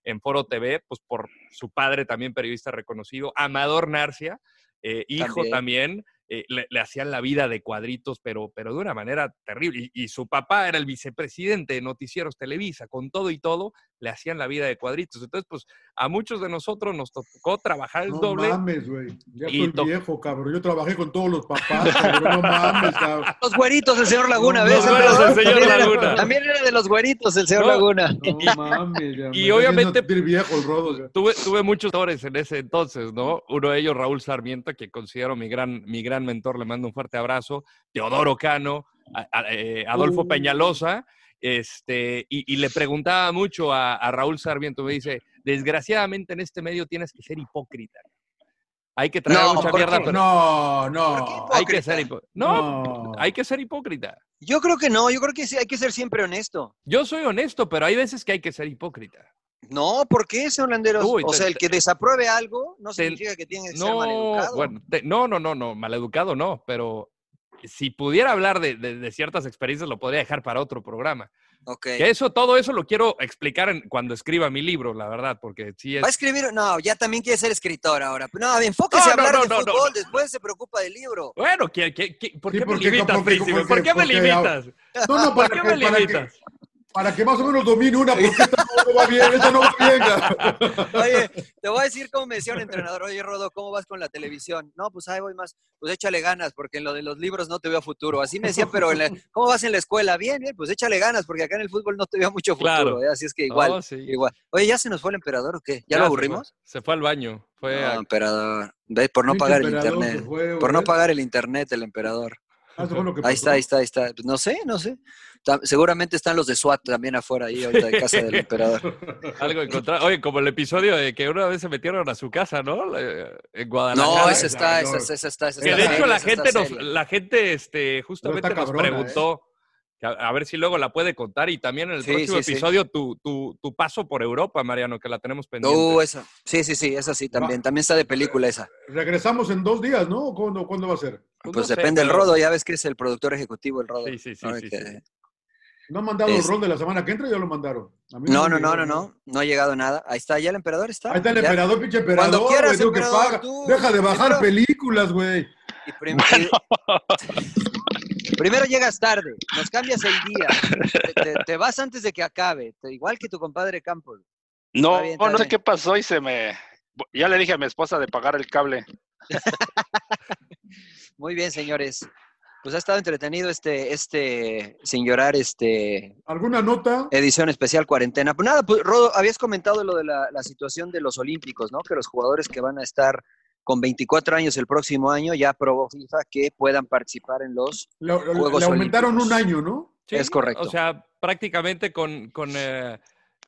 en- Foro TV, pues por su padre también periodista reconocido, Amador Narcia, eh, hijo También. también, eh, le, le hacían la vida de cuadritos, pero, pero de una manera terrible. Y, y su papá era el vicepresidente de Noticieros Televisa, con todo y todo, le hacían la vida de cuadritos. Entonces, pues a muchos de nosotros nos tocó trabajar el No doble. mames, güey. Ya Y soy viejo, cabrón. Yo trabajé con todos los papás, cabrón. No mames, cabrón. Los güeritos del señor Laguna, No, ¿ves? no, el señor También era- Laguna. También era de los güeritos el señor No, Laguna. No mames, ya. Y obviamente- viejo el rodo. ya. Tuve, tuve muchos mentores en ese entonces, ¿no? Uno de ellos, Raúl Sarmiento, que considero mi gran, mi gran mentor, le mando un fuerte abrazo. Teodoro Cano, a- a- eh, Adolfo Uh. Peñalosa, este, y, y le preguntaba mucho a, a Raúl Sarmiento, me dice, desgraciadamente en este medio tienes que ser hipócrita. Hay que traer No, mucha ¿por mierda, pero No, ¿Por no. hay que ser hipócrita. No, No. hay que ser hipócrita. Yo creo que no, yo creo que sí, hay que ser siempre honesto. Yo soy honesto, pero hay veces que hay que ser hipócrita. No, ¿por qué, señor Landeros? Uy, o sea, el que desapruebe algo no significa que tiene que ser No, maleducado. bueno, te- no, no, no, no, maleducado no, pero si pudiera hablar de, de- de ciertas experiencias lo podría dejar para otro programa. Ok. Que eso, todo eso lo quiero explicar en- cuando escriba mi libro, la verdad, porque sí es... ¿Va a escribir? No, ya también quiere ser escritor ahora. No, enfóquese No, a hablar no, de fútbol, no. después se preocupa del libro. Bueno, ¿qué- qué- qué- ¿por Sí, qué me limitas, porque- ¿Por qué me limitas? No, no, ¿Por qué me limitas? Para que más o menos domine una, porque esta no va bien, esta no va bien. Oye, te voy a decir cómo me decía un entrenador, oye Rodo, ¿cómo vas con la televisión? No, pues ahí voy más, pues échale ganas, porque en lo de los libros no te veo futuro. Así me decía, pero en la- ¿cómo vas en la escuela? Bien, bien, pues échale ganas, porque acá en el fútbol no te veo mucho futuro. Claro. ¿eh? Así es que igual, sí. igual. Oye, ¿ya se nos fue el emperador o qué? ¿Ya, Ya lo se aburrimos? fue. Se fue al baño. Fue No, a- emperador. Ve, por no pagar el internet. fue, por no pagar el internet, el emperador. Ah, eso fue lo que Ahí está, ahí está, ahí está. Pues no sé, no sé. Seguramente están los de SWAT también afuera ahí ahorita de casa del emperador. algo encontrar. Oye, como el episodio de que una vez se metieron a su casa, ¿no? En Guadalajara. No, ese está, no. ese, ese está, ese Que está de hecho la gente nos, la gente este, justamente nos cabrona, preguntó a, ver si luego la puede contar y también en el Sí, próximo sí, sí. episodio tu, tu, tu paso por Europa, Mariano, que la tenemos pendiente. Uh, esa. Sí, sí, sí, esa sí también. También está de película esa. Regresamos en dos días, ¿no? ¿O ¿Cuándo, ¿cuándo va a ser? Pues Pues no depende del pero- Rodo, ya ves que es el productor ejecutivo el Rodo. Sí, sí, sí, ¿no? sí, Que- sí. ¿No han mandado el Es- rol de la semana que entra? Ya lo mandaron. A mí No, no, no, no, no, no ha llegado nada. Ahí está, ya el emperador está. Ahí está el Ya. emperador, pinche emperador. Cuando quieras, güey, digo que emperador, paga. tú. Deja de bajar películas, güey. Y prim- y- Primero llegas tarde, nos cambias el día, te, te- te vas antes de que acabe, te- igual que tu compadre Campos. No, Está bien, está no sé bien. qué pasó y se me... Ya le dije a mi esposa de pagar el cable. Muy bien, señores. Pues ha estado entretenido este, este, sin llorar, este, ¿Alguna nota? edición especial cuarentena. Pues nada, pues Rodo, habías comentado lo de la, la situación de los Olímpicos, ¿no? Que los jugadores que van a estar con 24 años el próximo año ya aprobó FIFA que puedan participar en los Le, le- Juegos le aumentaron Olímpicos. un año, ¿no? Sí, Es correcto. O sea, prácticamente con, con eh,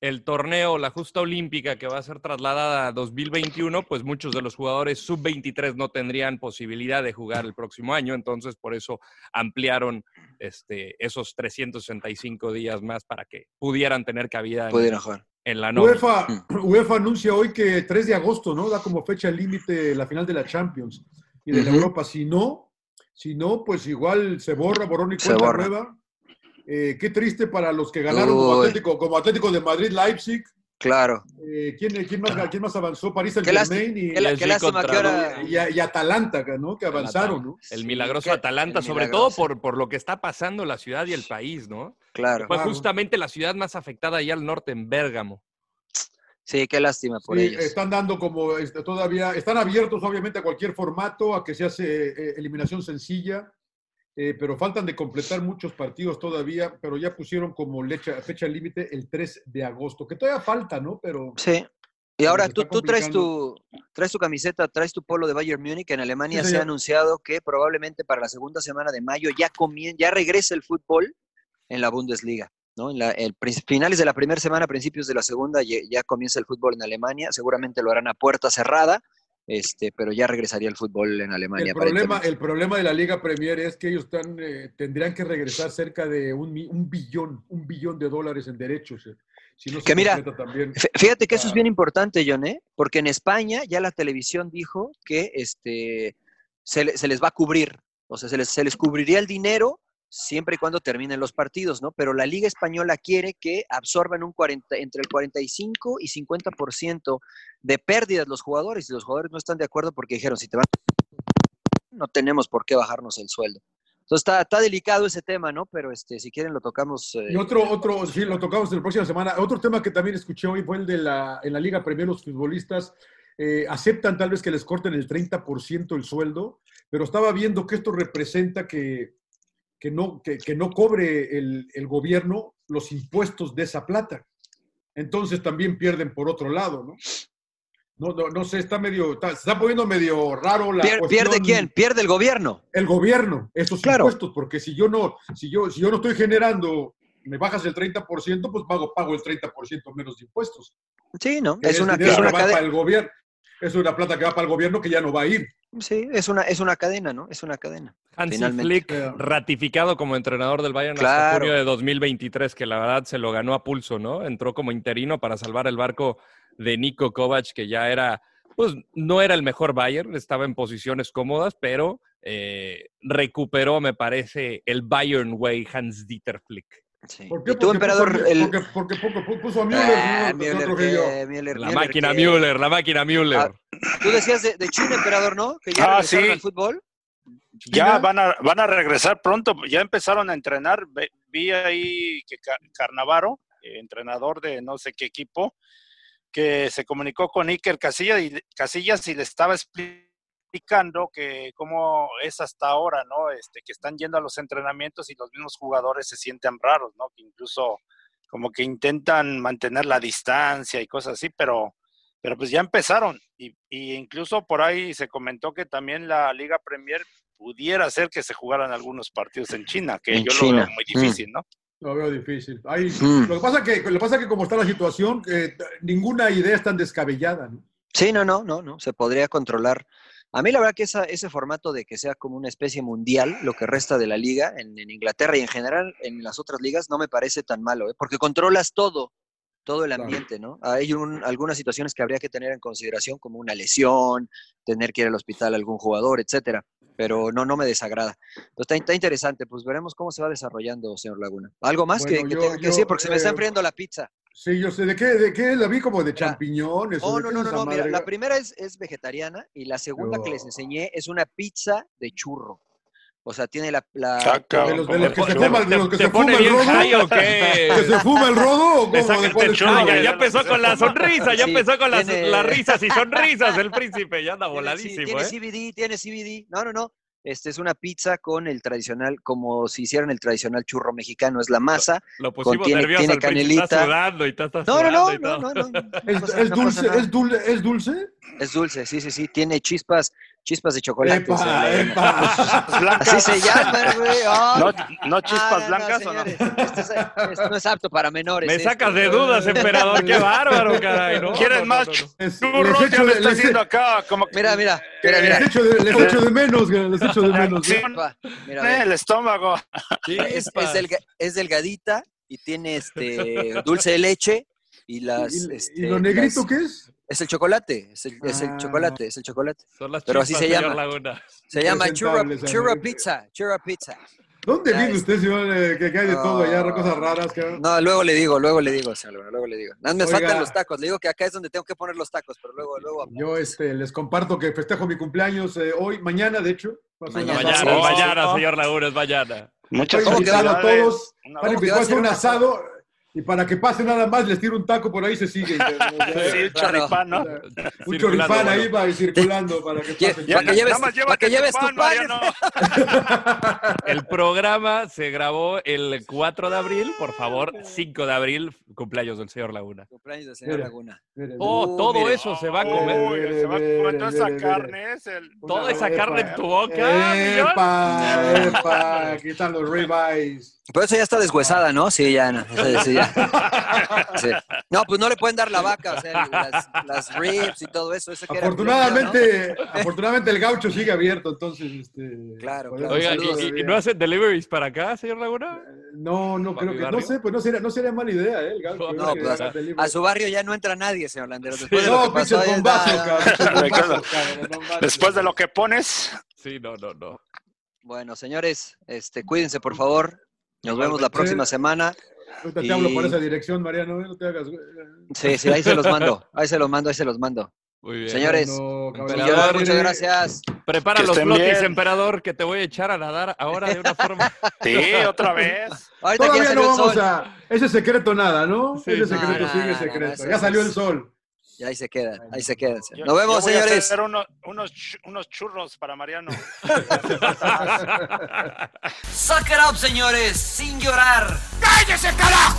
el torneo, la justa olímpica que va a ser trasladada a 2021, pues muchos de los jugadores sub-23 no tendrían posibilidad de jugar el próximo año, entonces por eso ampliaron este, esos 365 días más para que pudieran tener cabida en, pudieran jugar. en la nómina. UEFA, Mm. UEFA anuncia hoy que 3 de agosto, ¿no? Da como fecha límite la final de la Champions y de la. Europa. Si no, si no, pues igual se borra, borrón y Se cuenta borra. nueva. Eh, qué triste para los que ganaron como. Atlético, como Atlético de Madrid, Leipzig. Claro. Eh, ¿quién, quién más, quién más avanzó? París Qué lástima, Saint-Germain y, y, y Atalanta, ¿no? Que avanzaron, ¿no? El Sí, milagroso qué- Atalanta, el sobre milagroso. todo por, por lo que está pasando en la ciudad y el país, ¿no? Claro. Fue Claro. justamente la ciudad más afectada allá al norte, en Bérgamo. Sí, qué lástima por Sí, ellos. están dando como este, todavía, están abiertos obviamente a cualquier formato, a que se hace eh, eliminación sencilla, eh, pero faltan de completar muchos partidos todavía, pero ya pusieron como lecha- fecha límite el 3 de agosto, que todavía falta, ¿no? Pero Sí. Y ahora tú, tú traes, tu, traes tu camiseta, traes tu polo de Bayern Múnich. En Alemania Sí, se ha anunciado que probablemente para la segunda semana de mayo ya, comien- ya regrese el fútbol en la Bundesliga. ¿no? En la, el, finales de la primera semana, principios de la segunda, ya, ya comienza el fútbol en Alemania. Seguramente lo harán a puerta cerrada, este, pero ya regresaría el fútbol en Alemania. el problema, el problema de la Liga Premier es que ellos están, eh, tendrían que regresar cerca de un, billón, un billón de dólares en derechos. eh, si no Que mira, también. Fí- Fíjate que eso es bien importante, John, ¿eh? porque en España ya la televisión dijo que este, se, se les va a cubrir, o sea, se les, se les cubriría el dinero siempre y cuando terminen los partidos, ¿no? Pero la Liga Española quiere que absorban un 40, entre el 45 y 50% de pérdidas los jugadores, y los jugadores no están de acuerdo porque dijeron, si te van, no tenemos por qué bajarnos el sueldo. Entonces está, está delicado ese tema, ¿no? Pero este, si quieren lo tocamos. eh, Y otro, otro, sí, lo tocamos en la próxima semana. Otro tema que también escuché hoy fue el de la, en la Liga Premier, los futbolistas eh, aceptan tal vez que les corten el 30% el sueldo, pero estaba viendo que esto representa que, que, no, que, que no cobre el, el gobierno los impuestos de esa plata. Entonces también pierden por otro lado, ¿no? No, no, no sé, está medio, está- se está poniendo medio raro la pier- ¿Pierde quién? Pierde el gobierno. el gobierno esos Claro. impuestos, porque si yo no, si yo, si yo no estoy generando, me bajas el 30%, pues pago, pago el 30% menos de impuestos. Sí, ¿no? Es una, es una que va cadena. para el gobierno. Es una plata que va para el gobierno que ya no va a ir. Sí, es una, es una cadena, ¿no? Es una cadena. Hansi Finalmente. Flick, ratificado como entrenador del Bayern hasta Claro. junio de 2023, que la verdad se lo ganó a pulso, ¿no? Entró como interino para salvar el barco de Nico Kovac, que ya era, pues no era el mejor Bayern, estaba en posiciones cómodas, pero eh, recuperó, me parece, el Bayern Way Hans Dieter Flick. Sí. ¿Por qué? Y tú, Porque emperador, puso, el... porque, porque poco- puso a Müller. Ah, ¿no? Müller, que La Müller, máquina ¿qué? Müller, la máquina Müller. Ah, Tú decías de, de China, emperador, ¿no? Que ya Ah, regresaron sí. al fútbol. Ya van a, van a regresar pronto, ya empezaron a entrenar. Vi ahí que Ca- Carnavaro, eh, entrenador de no sé qué equipo, que se comunicó con Iker Casillas y, Casillas y le estaba explicando que cómo es hasta ahora, ¿no? Este, que están yendo a los entrenamientos y los mismos jugadores se sienten raros, ¿no? Que incluso como que intentan mantener la distancia y cosas así, pero, pero pues ya empezaron. Y, y incluso por ahí se comentó que también la Liga Premier pudiera ser que se jugaran algunos partidos en China, que En yo lo China. veo muy Mm. difícil, ¿no? Lo veo difícil. Ahí- Mm. Lo que pasa que, lo que pasa que como está la situación, eh, ninguna idea es tan descabellada. ¿no? Sí, no, no, no, no, se podría controlar. A mí la verdad que esa, ese formato de que sea como una especie mundial, lo que resta de la liga en, en Inglaterra y en general en las otras ligas, no me parece tan malo, ¿eh? porque controlas todo, todo el ambiente, ¿no? Hay un- algunas situaciones que habría que tener en consideración, como una lesión, tener que ir al hospital a algún jugador, etcétera, pero no, no me desagrada. Pues está, está interesante, pues veremos cómo se va desarrollando, señor Laguna. ¿Algo más que- Bueno, que, yo- tenga que yo, decir? Porque se me está eh, enfriando la pizza. Sí, yo sé. ¿De qué, de qué la vi? Como de champiñones. o Oh, no, no, no, no, mira, la primera es, es vegetariana y la segunda que les enseñé es una pizza de churro. O sea, tiene la... la Ah, De los, de ¿cómo los que te se fuman, de los que ¿Te se fuma el rodo. high o qué? ¿Que se fuma el rodo o Te cómo? saca ¿De el cuál techo, es? ya, ya empezó con la sonrisa, ya Sí, empezó con las, tiene- las risas y sonrisas el príncipe, ya anda tiene, sí, voladísimo, tiene ¿eh? CBD, tiene CBD. No, no, no. Este es una pizza con el tradicional, como si hicieran el tradicional churro mexicano, es la masa. Lo pusimos contiene- nervioso tiene al príncipe, está canelita. sudando y está, está No, no, no, no, no, no, no ¿Es, dulce, es, dul- ¿Es dulce? Es dulce, sí, sí, sí. Tiene chispas, chispas de chocolate. Epa, señor Laguna. epa. Blancas. Así se llaman, güey. Ay. ¿No, no chispas Ah, no, no, blancas o no? señores, Esto, es, esto no es apto para menores. Me esto. sacas de dudas, emperador, qué bárbaro, caray. No, ¿Quieres no, no, más no, no. Es- churros? les Ya echo me está haciendo acá como que Mira, mira, mira, mira. Les echo de, les echo de menos, güey, les echo de menos. mira, el estómago. es, es, Chispas. delga- es delgadita y tiene este dulce de leche y las ¿Y, y este, lo negrito las- qué es? Es el chocolate, es el, es el Ah. chocolate, es el chocolate. Son las Pero así se señor llama. Laguna. Se llama churra, pizza, churra pizza. ¿Dónde Ya vive es- usted, señor? eh, que, que hay de todo allá, No. cosas raras. cabrón? No, luego le digo, luego le digo, señor luego le digo. Nada más me Oiga. faltan los tacos, le digo que acá es donde tengo que poner los tacos, pero luego, luego. Yo este, les comparto que festejo mi cumpleaños eh, hoy, mañana, de hecho. Mañana. Mañana, mañana, señor Laguna, es mañana. Muchas Estoy ¿Cómo que invitando a todos. Una- Para ¿Cómo que invitar va a a ser un un asado y para que pase nada más les tiro un taco por ahí se sigue. Sí, Claro. choripán, ¿no? Un bueno. ahí va circulando para que pase. Ya, Para que lleves- nada más para que lleves tu pan, pan. Mariano. El programa se grabó el 4 de abril, por favor, 5 de abril, cumpleaños del señor Laguna. Cumpleaños del señor. Laguna. Oh, todo eso se va a comer. Uy, se va a comer toda esa carne. Es el... Toda esa Epa, carne en tu boca. Epa, epa, aquí están los ribeyes. Pero eso ya está deshuesada, ¿no? Sí, ya no. eso- sí, ya. Sí. No, pues no le pueden dar la vaca, o sea, las, las ribs y todo eso. eso que era Afortunadamente, afortunadamente el gaucho sigue abierto, entonces este. Claro, claro. Oiga, ¿y- ¿y, todavía. y no hacen deliveries para acá, señor Laguna? No, no ¿Para creo que, no sé, pues no sería, no sería mala idea, ¿eh? El gaucho. No, pues a, su barrio ya no entra nadie, señor Landeros. Después de lo No, bombazos, está- cabrón. Después de lo que pones, Sí, no, no, no. Bueno, señores, este, cuídense, por favor. Nos vemos la próxima semana. Ahorita te y- hablo por esa dirección, Mariano, ¿eh? no te hagas. güey. Sí, sí, ahí se los mando. Ahí se los mando, ahí se los mando. Muy bien. Señores, No. Emperador, muchas gracias. Prepara Que los bien. emperador, que te voy a echar a nadar ahora de una forma. sí, otra vez. Ahorita Todavía no vamos sol. a. Ese secreto nada, ¿no? Sí, Ese secreto No, sigue no, secreto. ya es- salió el sol. Y ahí se quedan, ahí se quedan. Yo- Nos vemos, yo voy a señores. hacer uno- unos, ch- unos churros para Mariano. Suck it up, señores, sin llorar. ¡Cállese, carajo!